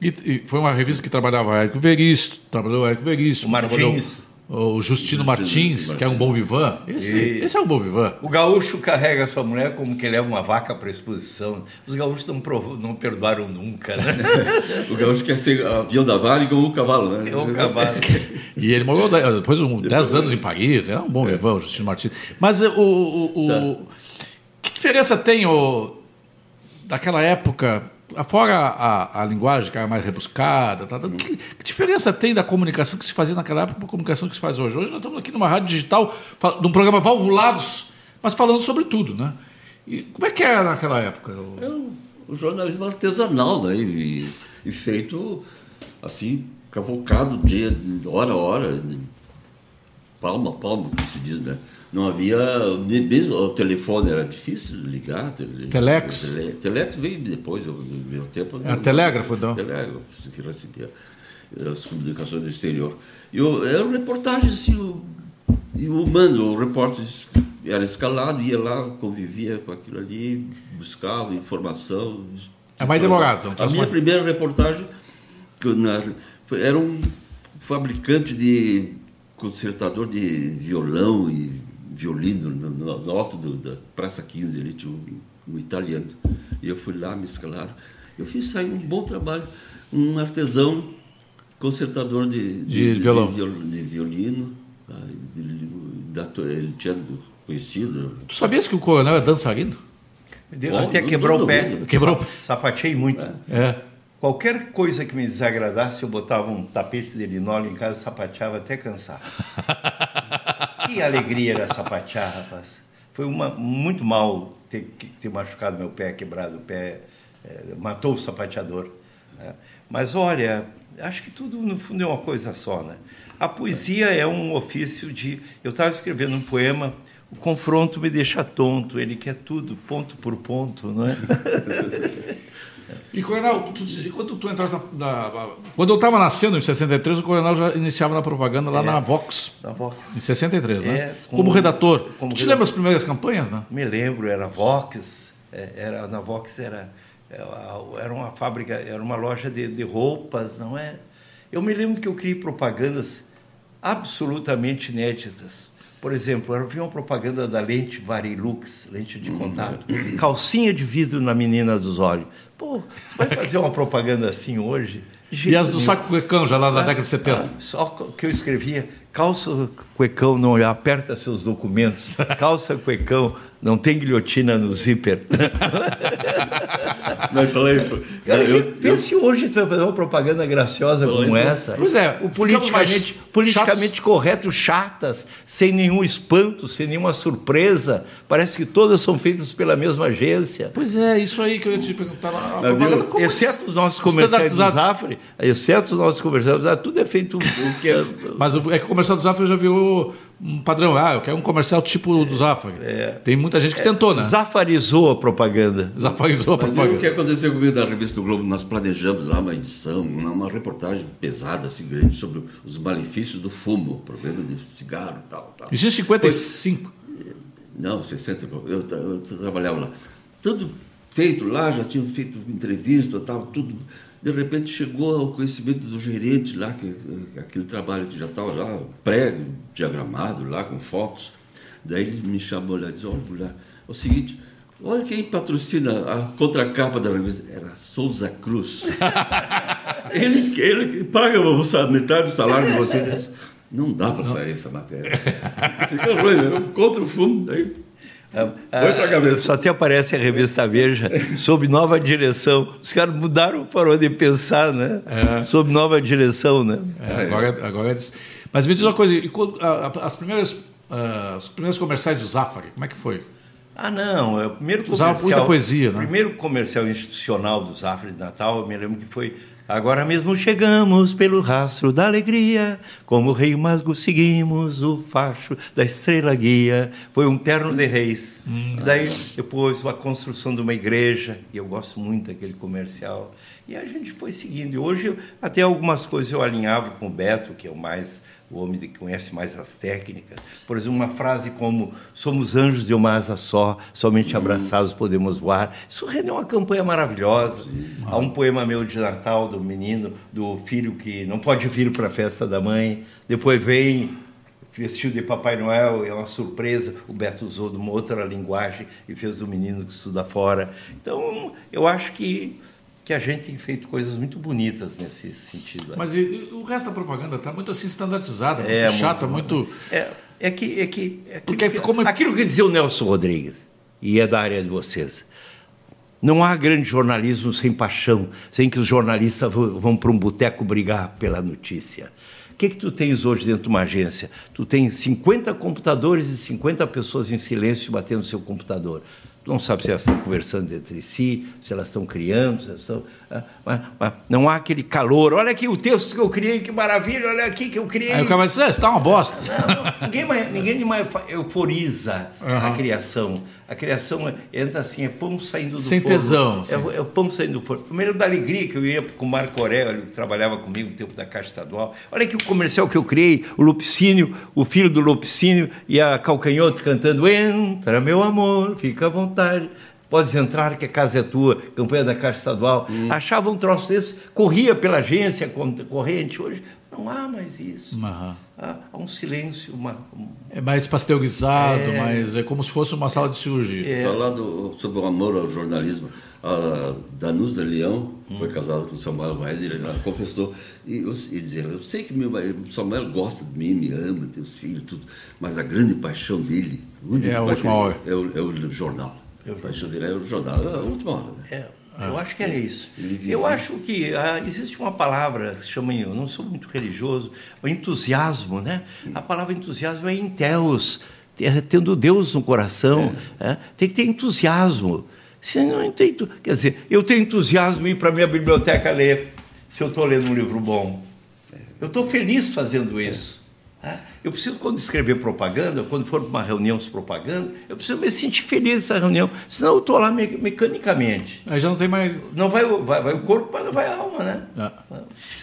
E, e foi uma revista que trabalhava Érico Veríssimo, trabalhou Érico Veríssimo. O Martins o Justino Martins, que é um bom vivan. Esse, esse é um bom vivan. O gaúcho carrega a sua mulher como que leva uma vaca para a exposição. Os gaúchos não, provo, não perdoaram nunca, né? o gaúcho quer ser avião da vale como o cavalo, né? É o cavalo. e ele morou depois de 10 anos em Paris, é um bom é. vivan, o Justino Martins. Mas o, o, o tá. que diferença tem o, daquela época Fora a, a, linguagem que era mais rebuscada, tá, tá, que, que, diferença tem da comunicação que se fazia naquela época para a comunicação que se faz hoje? Hoje nós estamos aqui numa rádio digital, num programa Valvulados, mas falando sobre tudo, né? E como é que era naquela época? É um, um jornalismo artesanal, né? E, e, feito assim, cavocado dia, hora a hora, palma a palma, como se diz, né? Não havia. Mesmo o telefone era difícil de ligar. Tele, Telex? Tele, telex veio depois, no meu tempo. É, telégrafo, então? Telégrafo, que recebia as comunicações do exterior. E eu, era reportagem assim, e o mano, o repórter era escalado, ia lá, convivia com aquilo ali, buscava informação. É mais demorado. Então, a minha mais... primeira reportagem na, era um fabricante de concertador de violão e violino no, no, no alto do, da Praça 15, ali tinha um, um, italiano. E eu fui lá, me escalaram. Eu fiz sair um bom trabalho. Um artesão concertador de, de, de violão. De, violino. Tá? Ele, ele tinha conhecido. Tu sabias que o coronel é dançarino? Até quebrou o pé. Quebrou. Sapatei muito. É. é. Qualquer coisa que me desagradasse, eu botava um tapete de linóleo em casa, sapateava até cansar. que alegria era sapatear, rapaz. Foi uma, muito mal ter, ter machucado meu pé, quebrado o pé, é, matou o sapateador. Né? Mas olha, acho que tudo no fundo é uma coisa só, né? A poesia é um ofício de. Eu estava escrevendo um poema, o confronto me deixa tonto, ele quer tudo, ponto por ponto, não é? E, Coronel, tu, quando tu entraste na, na, Quando eu estava nascendo, em 63, o Coronel já iniciava na propaganda lá é, na Vox. Na Vox. Em 63, né? É, como, como redator. Como tu te redator. lembra as primeiras campanhas, né? Me lembro, era Vox. É, era, na Vox era, é, era uma fábrica, era uma loja de, de roupas, não é? Eu me lembro que eu criei propagandas absolutamente inéditas. Por exemplo, eu vi uma propaganda da lente Varilux, lente de contato, calcinha de vidro na menina dos olhos. Pô, você vai fazer uma propaganda assim hoje? E as do saco cuecão, já lá na década de 70? Ah, só que eu escrevia, calça cuecão não aperta seus documentos, calça cuecão não tem guilhotina no zíper. Mas falei, Cara, eu, pense eu... hoje fazer uma propaganda graciosa como essa. Pois é, o politicamente, politicamente correto, chatas, sem nenhum espanto, sem nenhuma surpresa. Parece que todas são feitas pela mesma agência. Pois é, isso aí que eu ia te perguntar. A propaganda exceto os nossos comerciais do Zafre, exceto os nossos comerciais do Zafre, tudo é feito o que é... Mas é que o comercial do Zafre já virou um padrão. Ah, eu quero um comercial tipo do Zafre. É. Tem muita gente que é, tentou, né? Zafarizou a propaganda. Zafarizou a propaganda. o que aconteceu comigo da revista do Globo? Nós planejamos lá uma edição, uma reportagem pesada, assim, grande, sobre os malefícios do fumo, o problema de cigarro e tal, tal. Isso em 55? Não, 60. Eu, eu, eu trabalhava lá. Tudo feito lá, já tinham feito entrevista, tal, tudo de repente chegou ao conhecimento do gerente lá, que, aquele trabalho que já estava lá, pré diagramado lá, com fotos. Daí ele me chamou lá e disse, olha, é o seguinte, olha quem patrocina a contracapa da revista. Era Souza Cruz. ele, ele paga metade do salário de vocês. Não dá para sair essa matéria. Fica ruim, né? contra o fundo. Daí para gaveta. Só até aparece a revista Veja, sob nova direção. Os caras mudaram o farol de pensar, né? É. Sob nova direção, né? É, agora, agora... Mas me diz uma coisa, as primeiras, uh, os primeiros comerciais do Zafari, como é que foi? Ah, não. É o primeiro comercial. Usava muita poesia, né? O primeiro comercial institucional do Zafari de Natal, eu me lembro que foi Agora mesmo chegamos pelo rastro da alegria, como o rei Masgo seguimos o facho da estrela guia. Foi um terno de reis. Hum. Daí depois a construção de uma igreja, e eu gosto muito daquele comercial. E a gente foi seguindo. E hoje até algumas coisas eu alinhava com o Beto, que é o mais o homem que conhece mais as técnicas. Por exemplo, uma frase como somos anjos de uma asa só, somente abraçados podemos voar. Isso rendeu uma campanha maravilhosa. Sim. Há um poema meu de Natal do menino, do filho que não pode vir para a festa da mãe, depois vem vestido de Papai Noel, é uma surpresa. O Beto usou de uma outra linguagem e fez do menino que estuda fora. Então, eu acho que que a gente tem feito coisas muito bonitas nesse sentido. Mas e, o resto da propaganda está muito assim standardizada, é, muito chata, muito. muito... É, é, que, é que, é Porque que, como... aquilo que dizia o Nelson Rodrigues, e é da área de vocês. Não há grande jornalismo sem paixão, sem que os jornalistas vão para um boteco brigar pela notícia. O que, que tu tens hoje dentro de uma agência? Tu tens 50 computadores e 50 pessoas em silêncio batendo no seu computador não sabe se elas estão conversando entre si, se elas estão criando, se elas estão, não há aquele calor. Olha aqui o texto que eu criei, que maravilha, olha aqui que eu criei. Aí o cara vai dizer, está uma bosta. Não, não, ninguém, mais, ninguém mais euforiza uhum. a criação. A criação entra assim, é pão saindo do Sem forno. tesão. É, é, o pão saindo do forno. Primeiro da alegria que eu ia com o Marco Aurélio, que trabalhava comigo no tempo da Caixa Estadual. Olha aqui o comercial que eu criei, o Lupicínio, o filho do Lupicínio e a Calcanhoto cantando Entra, meu amor, fica à vontade. Podes entrar que a casa é tua, campanha da Caixa Estadual. Hum. Achava um troço desse, corria pela agência corrente. Hoje não há mais isso. Uhum. Há, há, um silêncio. Uma, um... É mais pasteurizado, é... mais, é como se fosse uma sala de cirurgia. É... Falando sobre o amor ao jornalismo, a Danusa Leão hum. foi casada com Samuel Weider, ela confessou e, e dizia, eu sei que meu Samuel gosta de mim, me ama, tem os filhos, tudo, mas a grande paixão dele é a última hora. É o, é o jornal. A paixão dele é o jornal, é a última hora. Né? É. Ah, eu acho que era isso. Eu acho que ah, existe uma palavra que se chama, eu não sou muito religioso, o entusiasmo, né? A palavra entusiasmo é enteos, é tendo Deus no coração. É. É? Tem que ter entusiasmo. Se não tem, quer dizer, eu tenho entusiasmo em ir para a minha biblioteca ler, se eu estou lendo um livro bom. Eu estou feliz fazendo isso. Né? Eu preciso, quando escrever propaganda, quando for para uma reunião de propaganda, eu preciso me sentir feliz nessa reunião, senão eu estou lá me mecanicamente. Aí já não tem mais. Não vai, vai, vai o corpo, mas não vai a alma, né? É.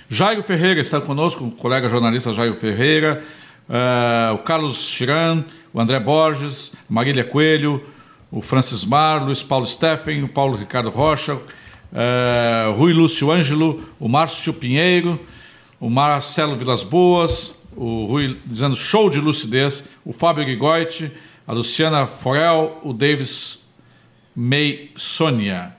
Jairo Ferreira está conosco, o colega jornalista Jairo Ferreira, uh, o Carlos Chiran, o André Borges, Marília Coelho, o Francis Mar, Luiz Paulo Steffen, o Paulo Ricardo Rocha, uh, Rui Lúcio Ângelo, o Márcio Pinheiro, o Marcelo Vilas Boas, o Rui dizendo show de lucidez, o Fábio Gigoiti, a Luciana Forel, o Davis May Sônia.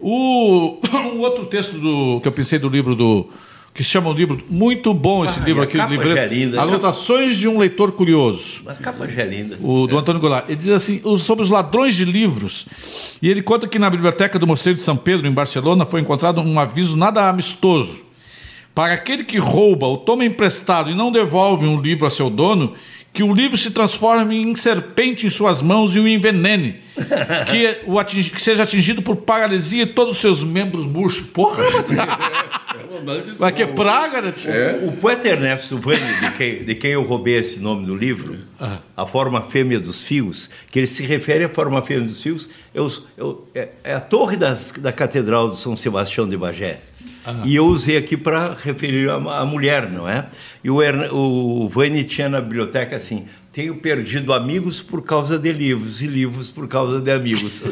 O, um outro texto do, que eu pensei do livro do. que se chama um livro muito bom esse Ah, livro aqui, o livro já é linda. Anotações de um leitor curioso. A capa já é linda. O do Antônio Goulart. Ele diz assim, sobre os ladrões de livros. E ele conta que na biblioteca do Mosteiro de São Pedro, em Barcelona, foi encontrado um aviso nada amistoso. Para aquele que rouba ou toma emprestado e não devolve um livro a seu dono, que o livro se transforme em serpente em suas mãos e o envenene. que, o atingi- que seja atingido por paralisia e todos os seus membros murchos. Porra, mas, mas que praga, né? tio? O poeta Ernesto Vani, de quem, de quem eu roubei esse nome do livro, A Forma Fêmea dos Fios, que ele se refere à forma fêmea dos fios, é, os- é o- é- é a torre das- da Catedral de São Sebastião de Bagé. E eu usei aqui para referir a, a mulher, não é? E o, o Vani tinha na biblioteca assim: tenho perdido amigos por causa de livros e livros por causa de amigos.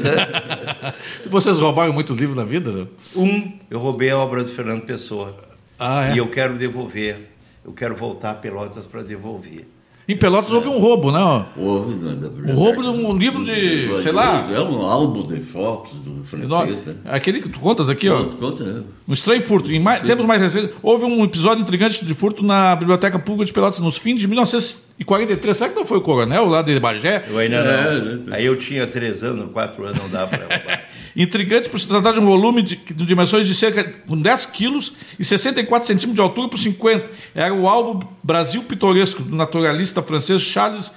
Vocês roubaram muitos livros na vida? um, eu roubei a obra do Fernando Pessoa. Ah, é? E eu quero devolver. Eu quero voltar a Pelotas para devolver. Em Pelotas houve um roubo, né? Houve na Um roubo de um livro de, sei lá, É um álbum de fotos do francês, né? aquele que tu contas aqui, ó. Conta, é. Um estranho furto. Em mais, tempos mais recentes, houve um episódio intrigante de furto na Biblioteca Pública de Pelotas nos fins de 1943. Será que não foi o coronel lá de Bagé? Eu ainda É, não. né? Aí eu tinha três anos, quatro anos, não dá para. Intrigante por se tratar de um volume de, de dimensões de cerca com 10 quilos e 64 centímetros de altura por 50. Era o álbum Brasil Pitoresco, do naturalista francês Charles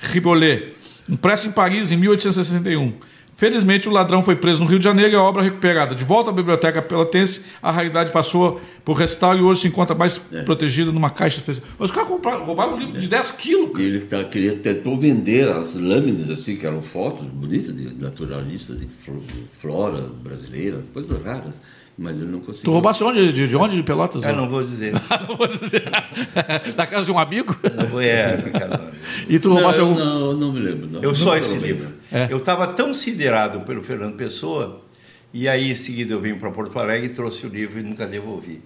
Ribolet, impresso em Paris em 1861. Felizmente, o ladrão foi preso no Rio de Janeiro e a obra recuperada. De volta à biblioteca pelotense, a raridade passou por restauro e hoje se encontra mais É. protegida numa caixa especial. Mas os caras roubaram um livro de 10 quilos. E ele tá, queria, tentou vender as lâminas, assim, que eram fotos bonitas de naturalista, de flo- flora brasileira, coisas raras, mas ele não conseguiu. Tu roubasse onde? De, de onde? De Pelotas? Eu não vou dizer. Não vou dizer. da casa de um amigo? Não é, E tu roubasse eu algum... não, não me lembro. Não. Eu só esse livro. É. Eu estava tão siderado pelo Fernando Pessoa, e aí em seguida eu vim para Porto Alegre e trouxe o livro e nunca devolvi.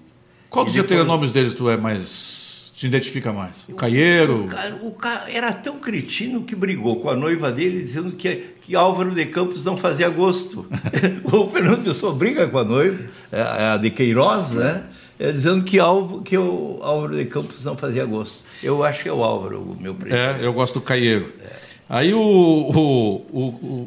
Qual dos depois- heteronômios deles tu é mais. Te identifica mais? O Caieiro? O cara, o cara era tão cretino que brigou com a noiva dele dizendo que, que Álvaro de Campos não fazia gosto. o Fernando Pessoa briga com a noiva, a a de Queiroz, né? É, dizendo que, Álvaro, que o Álvaro de Campos não fazia gosto. Eu acho que é o Álvaro, o meu preferido. É, eu gosto do Caieiro. Aí o, o, o,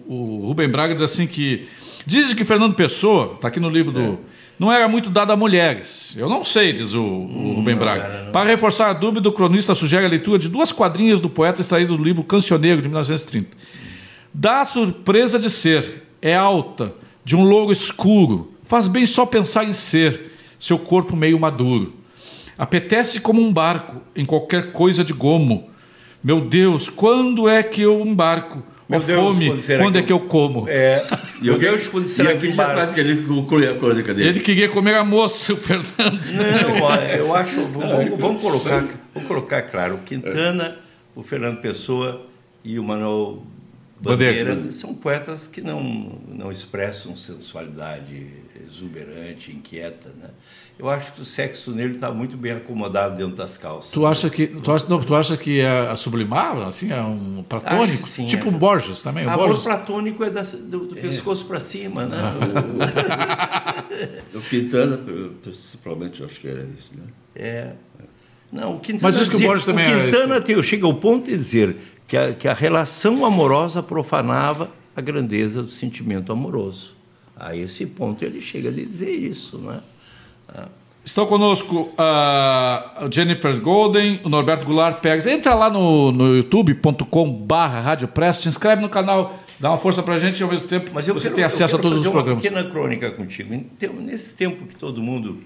o- o Rubem Braga diz assim que. Dizem que Fernando Pessoa, está aqui no livro do. Não era muito dado a mulheres. Eu não sei, diz o, o Rubem Braga. era, não. Para reforçar a dúvida, o cronista sugere a leitura de duas quadrinhas do poeta extraídas do livro Cancioneiro, de 1930. Dá a surpresa de ser, é alta, de um louro escuro, faz bem só pensar em ser, seu corpo meio maduro. Apetece como um barco em qualquer coisa de gomo. Meu Deus, quando é que eu embarco? Meu Deus, fome, quando será quando que é que eu como? É, E eu, Deus, quando será que já quase que ele conclui a crônica dele. Ele queria comer a moça, o Fernando. Não, olha, eu acho. Vamos, vamos colocar, vamos colocar claro: o Quintana, o Fernando Pessoa e o Manuel Bandeira. Bandeira são poetas que não, não expressam sensualidade exuberante, inquieta. Né? Eu acho que o sexo nele está muito bem acomodado dentro das calças. Tu acha que tu acha, não, tu acha que é a sublimar, assim, é um platônico, sim, tipo é. o Borges também, o Amor Borges. platônico é da- do, do pescoço para cima, né? O Quintana, principalmente, eu acho que era isso, né? É. Não, o Quintana Mas diz que o Borges também é Quintana tem, chega ao ponto de dizer que a, que a relação amorosa profanava a grandeza do sentimento amoroso. A esse ponto ele chega a dizer isso, né? Estão conosco a Jennifer Golden, o Norberto Goulart Pegas. Entra lá no, no youtube.com barra Rádio Press, te inscreve no canal, dá uma força pra gente e ao mesmo tempo Mas eu você quero, tem acesso a todos os programas. uma pequena crônica contigo. Nesse tempo que todo mundo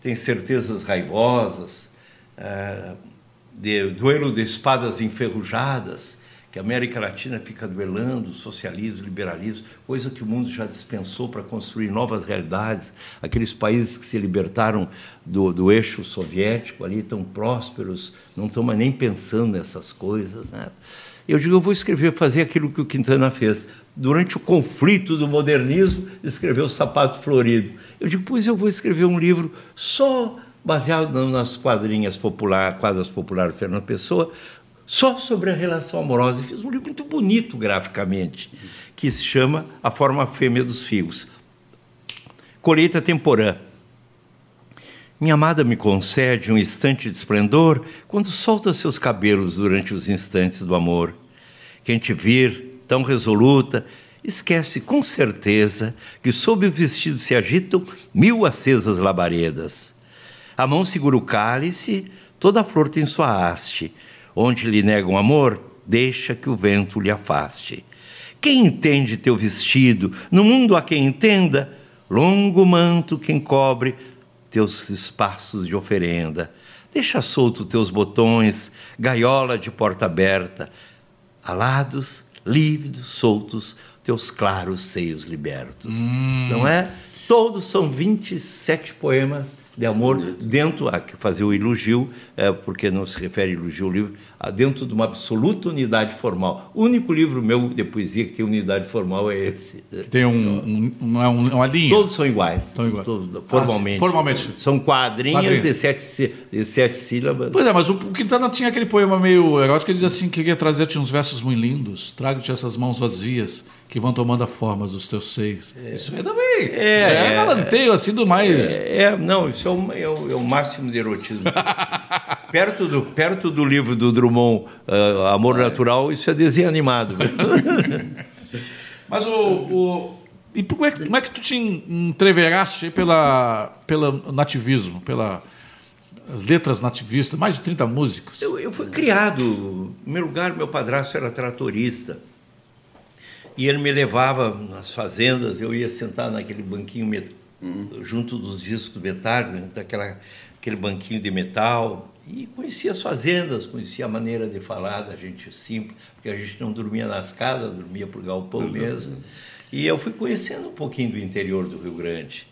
tem certezas raivosas, ah, de duelo de espadas enferrujadas, que a América Latina fica duelando socialismo, liberalismo, coisa que o mundo já dispensou para construir novas realidades. Aqueles países que se libertaram do, do eixo soviético ali, tão prósperos, não estão mais nem pensando nessas coisas. Né? Eu digo, eu vou escrever, fazer aquilo que o Quintana fez. Durante o conflito do modernismo, escreveu Sapato Florido. Eu digo, pois eu vou escrever um livro só baseado nas quadrinhas populares, quadras populares Fernando Pessoa, só sobre a relação amorosa. E fiz um livro muito bonito graficamente, que se chama A Forma Fêmea dos Fios. Colheita temporã. Minha amada me concede um instante de esplendor quando solta seus cabelos durante os instantes do amor. Quem te vir, tão resoluta, esquece com certeza que sob o vestido se agitam mil acesas labaredas. A mão segura o cálice, toda a flor tem sua haste onde lhe negam amor, deixa que o vento lhe afaste. Quem entende teu vestido? No mundo há quem entenda, longo manto quem cobre teus espaços de oferenda. Deixa solto teus botões, gaiola de porta aberta, alados, lívidos, soltos, teus claros seios libertos. Hum. Não é? Todos são 27 poemas de amor dentro, a fazer o elogio, é, porque não se refere elogio ao livro, dentro de uma absoluta unidade formal. O único livro meu de poesia que tem unidade formal é esse. Tem um, um, uma, uma linha? Todos são iguais. São iguais. Todos, formalmente. Ah, formalmente. São quadrinhas Quadrinho. de, sete, de sete sílabas. Pois é, mas o, o Quintana tinha aquele poema meio erótico, ele dizia assim, que queria trazer-te uns versos muito lindos, trago-te essas mãos vazias, que vão tomando a forma dos teus seios. É. Isso é também. É, isso é, é galanteio, assim, do mais. É, é, não, isso é o, é o, é o máximo de erotismo. perto, do, perto do livro do Drummond, uh, Amor Natural, isso é desenho animado. Mas o. o e como é, que, como é que tu te entreveraste pela, pelo nativismo, pela as letras nativistas, mais de 30 músicas? Eu, eu fui criado, em primeiro lugar, meu padrasto era tratorista. E ele me levava nas fazendas, eu ia sentar naquele banquinho met... uhum. junto dos discos metálicos, né, daquela aquele banquinho de metal, e conhecia as fazendas, conhecia a maneira de falar da gente simples, porque a gente não dormia nas casas, dormia por galpão uhum. mesmo. E eu fui conhecendo um pouquinho do interior do Rio Grande.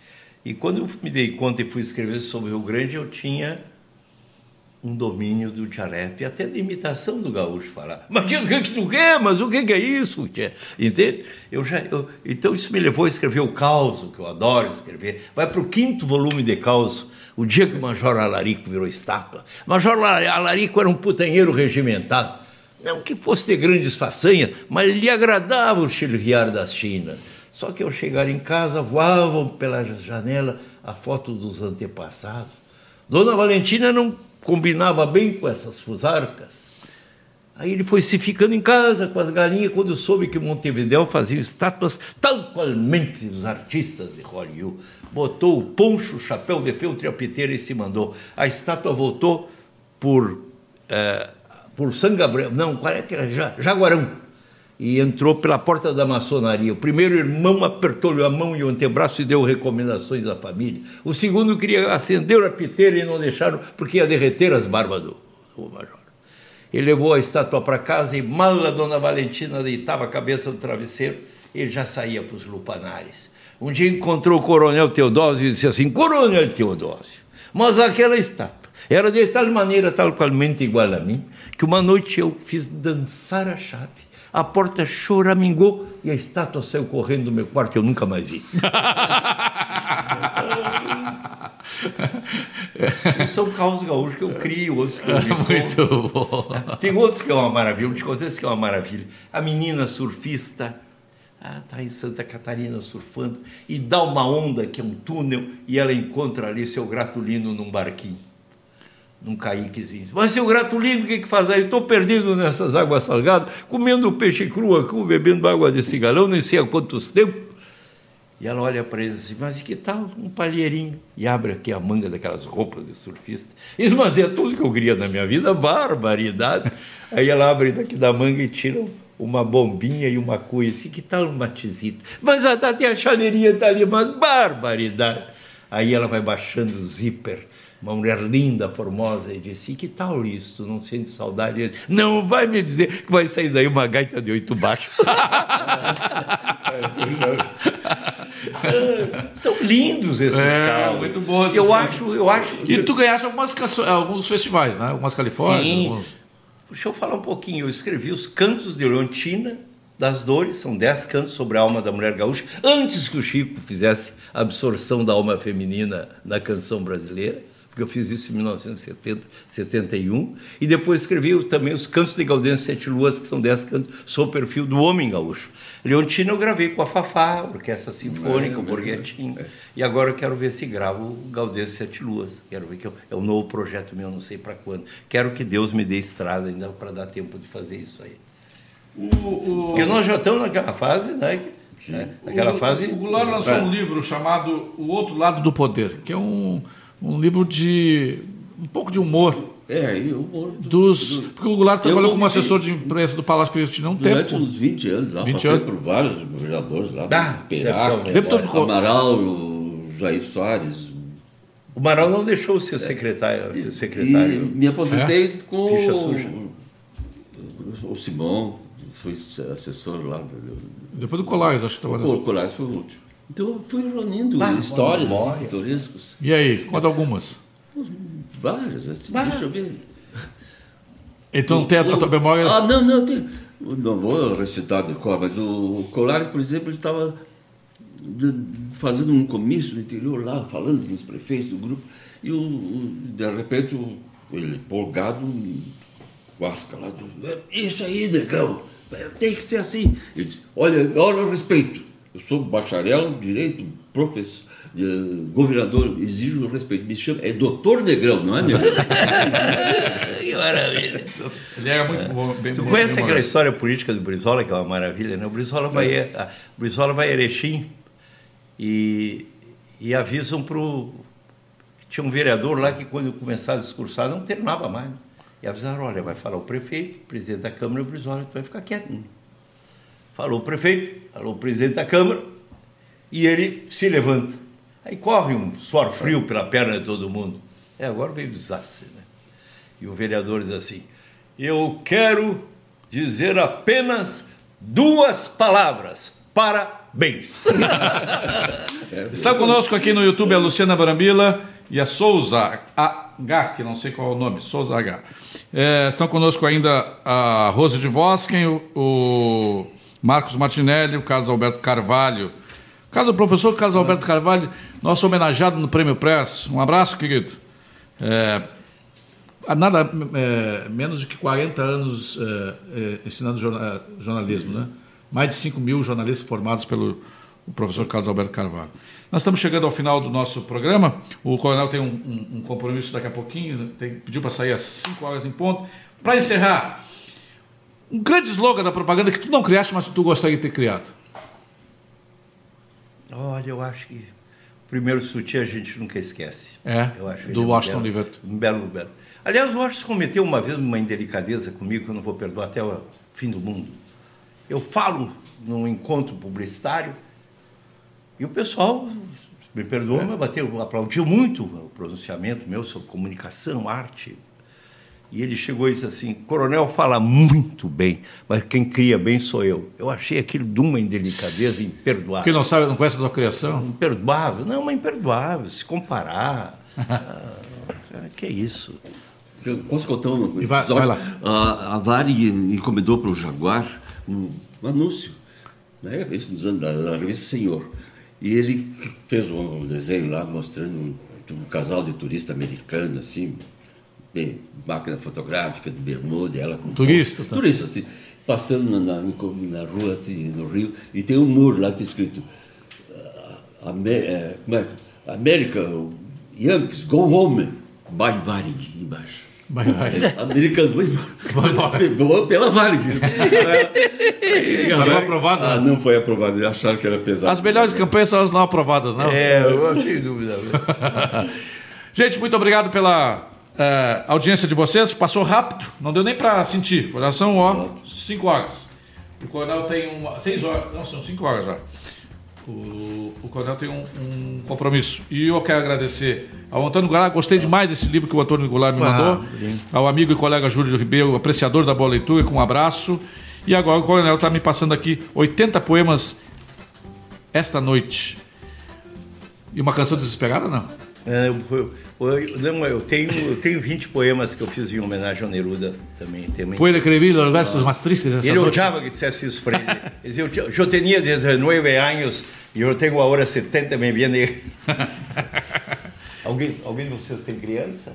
E quando eu me dei conta e fui escrever sobre o Rio Grande, eu tinha um domínio do dialeto e até de imitação do gaúcho falar. Mas o que? Mas o que é isso? Entende? Eu já, eu, então isso me levou a escrever o Caos, que eu adoro escrever. Vai para o quinto volume de Caos, o dia que o Major Alarico virou estátua. Major Alarico era um putanheiro regimentado. Não que fosse de grandes façanhas, mas lhe agradava o chilrear da China. Só que ao chegar em casa, voavam pela janela a foto dos antepassados. Dona Valentina não combinava bem com essas fusarcas. Aí ele foi se ficando em casa com as galinhas quando soube que Montevideo fazia estátuas tal qualmente os artistas de Hollywood. Botou o poncho, o chapéu de feltro e a piteira e se mandou. A estátua voltou por, é, por San Gabriel, não, qual é que era? Jaguarão e entrou pela porta da maçonaria. O primeiro irmão apertou-lhe a mão e o antebraço e deu recomendações à família. O segundo queria acender a piteira e não deixaram porque ia derreter as barbas do, do major. Ele levou a estátua para casa e mal a dona Valentina deitava a cabeça no travesseiro, ele já saía para os lupanares. Um dia encontrou o coronel Teodósio e disse assim: Coronel Teodósio, mas aquela estátua era de tal maneira, tal qualmente igual a mim, que uma noite eu fiz dançar a chave a porta choramingou e a estátua saiu correndo do meu quarto e eu nunca mais vi. são causas gaúchos que eu crio, outros que eu me Muito bom. Tem outros que é uma maravilha, eu te esse que é uma maravilha. A menina surfista está ah, em Santa Catarina surfando e dá uma onda que é um túnel e ela encontra ali seu gratulino num barquinho num caiquezinho. Mas seu gratulino, o que, que faz aí? Estou perdido nessas águas salgadas, comendo peixe cru aqui, bebendo água desse galão, nem sei há quantos tempos. E ela olha para ele assim, mas que tal um palheirinho? E abre aqui a manga daquelas roupas de surfista. Isso, mas é tudo que eu queria na minha vida, barbaridade. Aí ela abre daqui da manga e tira uma bombinha e uma coisa assim, que tal um matizito? Mas até a chaleirinha está ali, mas barbaridade. Aí ela vai baixando o zíper, uma mulher linda, formosa, e disse: e que tal isso? Tu não sente saudade? Não vai me dizer que vai sair daí uma gaita de oito baixos. São lindos esses É, carros. muito bom esses Eu carros. acho, eu acho E tu ganhaste algumas alguns festivais, né? Algumas Califórnias. Sim. alguns- Deixa eu falar um pouquinho. Eu escrevi os Cantos de Leontina das Dores, são dez cantos sobre a alma da mulher gaúcha, antes que o Chico fizesse a absorção da alma feminina na canção brasileira, porque eu fiz isso em 1970, 71, e depois escrevi também os Cantos de Gaudêncio Sete Luas, que são dez cantos sobre o perfil do homem gaúcho. Leontina eu gravei com a Fafá, a Orquestra Sinfônica, É, o é, Borghettini, e agora eu quero ver se gravo o Gaudêncio Sete Luas. Quero ver que eu- é um novo projeto meu, não sei para quando. Quero que Deus me dê estrada ainda para dar tempo de fazer isso aí. O, o, Porque nós já estamos naquela fase, né? que- né, Naquela o, fase. O Goulart lançou É. um livro chamado O Outro Lado do Poder, que é um, um livro de. um pouco de humor. É, e o Dos, porque o Goulart trabalhou como assessor de imprensa do Palácio Piratini há um Durante tempo. uns 20 anos lá, 20 passei anos. por vários vereadores lá, Ah, memória. Co- Amaral, o Jair Soares. O Maral não deixou ser secretário. Ser E secretário. me aposentei com Ficha suja. o, o Simão, fui assessor lá. do- Depois do Colares, acho que trabalhou. O Colares foi o último. Então eu fui reunindo Ah, histórias pitorescas. E aí, conta algumas. Várias, assim, deixa eu ver. Então tem a, tua- tua memória. Ah, não, não, tem. Não vou recitar de cor, mas o Colares, por exemplo, ele estava fazendo um comício no interior lá, falando com os prefeitos do grupo, e o, o- de repente o, ele empolgado, guasca lá, isso aí, negão, tem que ser assim. Ele disse, olha, olha o respeito. Eu sou bacharel em direito, professor, eh, governador, exijo o respeito. Me chama, é doutor Negrão, não é Negrão? Que maravilha. Ele era muito bom. Bem, Tu bem- conhece bem aquela história política do Brizola, que é uma maravilha, né? O Brizola vai, a, o Brizola vai a Erechim e, e avisam para o... Tinha um vereador lá que quando começava a discursar não terminava mais. né? E avisaram, olha, vai falar o prefeito, o presidente da Câmara e o Brizola, tu vai ficar quieto. Falou o prefeito, falou o presidente da Câmara e ele se levanta. Aí corre um suor frio pela perna de todo mundo. É, agora veio desastre, né? E o vereador diz assim: Eu quero dizer apenas duas palavras. Parabéns. Está conosco aqui no YouTube a Luciana Barambila e a Souza H, que não sei qual é o nome, Souza H. É, estão conosco ainda a Rose de Vosken, o, o Marcos Martinelli, o Carlos Alberto Carvalho. Caso professor Carlos Alberto Carvalho, nosso homenageado no Prêmio Press. Um abraço, querido. É, nada é, menos de que 40 anos é, é, ensinando é, jornalismo, né? Mais de 5 mil jornalistas formados pelo professor Carlos Alberto Carvalho. Nós estamos chegando ao final do nosso programa. O coronel tem um, um- um compromisso daqui a pouquinho, né? tem, pediu para sair às 5 horas em ponto. Para encerrar, um grande slogan da propaganda que tu não criaste, mas que tu gostaria de ter criado. Olha, eu acho que o primeiro sutiã a gente nunca esquece. É, eu acho do um Washington belo- Oliveto. Um belo, belo. Aliás, o Washington cometeu uma vez uma indelicadeza comigo que eu não vou perdoar até o fim do mundo. Eu falo num encontro publicitário e o pessoal, me perdoa, mas bateu, aplaudiu muito o pronunciamento meu sobre comunicação, arte. E ele chegou e disse assim: Coronel fala muito bem, mas quem cria bem sou eu. Eu achei aquilo de uma indelicadeza imperdoável. Quem não sabe, não conhece a tua criação. Imperdoável. Não, mas imperdoável. Se comparar. ah, que isso? Eu posso contar uma coisa? Vai- vai lá. A, a Varig encomendou para o Jaguar um, um anúncio, né? Isso nos anos da, da revista Senhor. E ele fez um, um desenho lá mostrando um, um casal de turista americano, assim, bem, máquina fotográfica, de bermuda, ela com Turista, tá. Turista, assim, passando na, na, na rua, assim, no Rio, e tem um muro lá que está escrito ah, Amé- é, como é? America, Yankees, go home, by Varig, embaixo. Vai, vai. Americanos. Vai embora. Pela Varig. Mas foi aprovado, Ah, né? não foi aprovado, eles acharam que era pesado. As melhores campanhas são as não aprovadas, não? É, sem dúvida. Gente, muito obrigado pela eh, audiência de vocês. Passou rápido, não deu nem para sentir. São, ó, 5 horas. O coronel tem uma. 6 horas, não, são 5 horas já. O, o Coronel tem um, um compromisso. E eu quero agradecer ao Antônio Goulart. Gostei demais desse livro que o Antônio Goulart me Ah, mandou. lindo. Ao amigo e colega Júlio Ribeiro, apreciador da boa leitura, com um abraço. E agora o Coronel está me passando aqui 80 poemas esta noite. E uma canção desesperada, não? É, eu, eu- não, eu tenho, eu tenho 20 poemas que eu fiz em homenagem ao Neruda também. também. Puede escrever los versos más tristes dessa Ele noite. odiava que dissesse isso para ele. Ele dizia, eu, eu tinha 19 anos e eu tenho agora 70, me viene... alguém, alguém de vocês tem criança?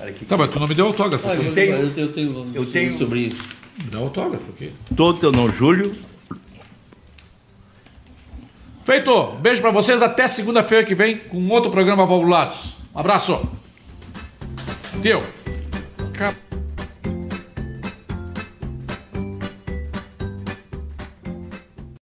Aqui. Tá, mas tu não me deu autógrafo. Ah, eu, tenho- eu, eu tenho, eu tenho- sobre me dá autógrafo aqui. Todo no Júlio. Feito! Beijo pra vocês. Até segunda-feira que vem com outro programa Valvulados. Um abraço. Teu.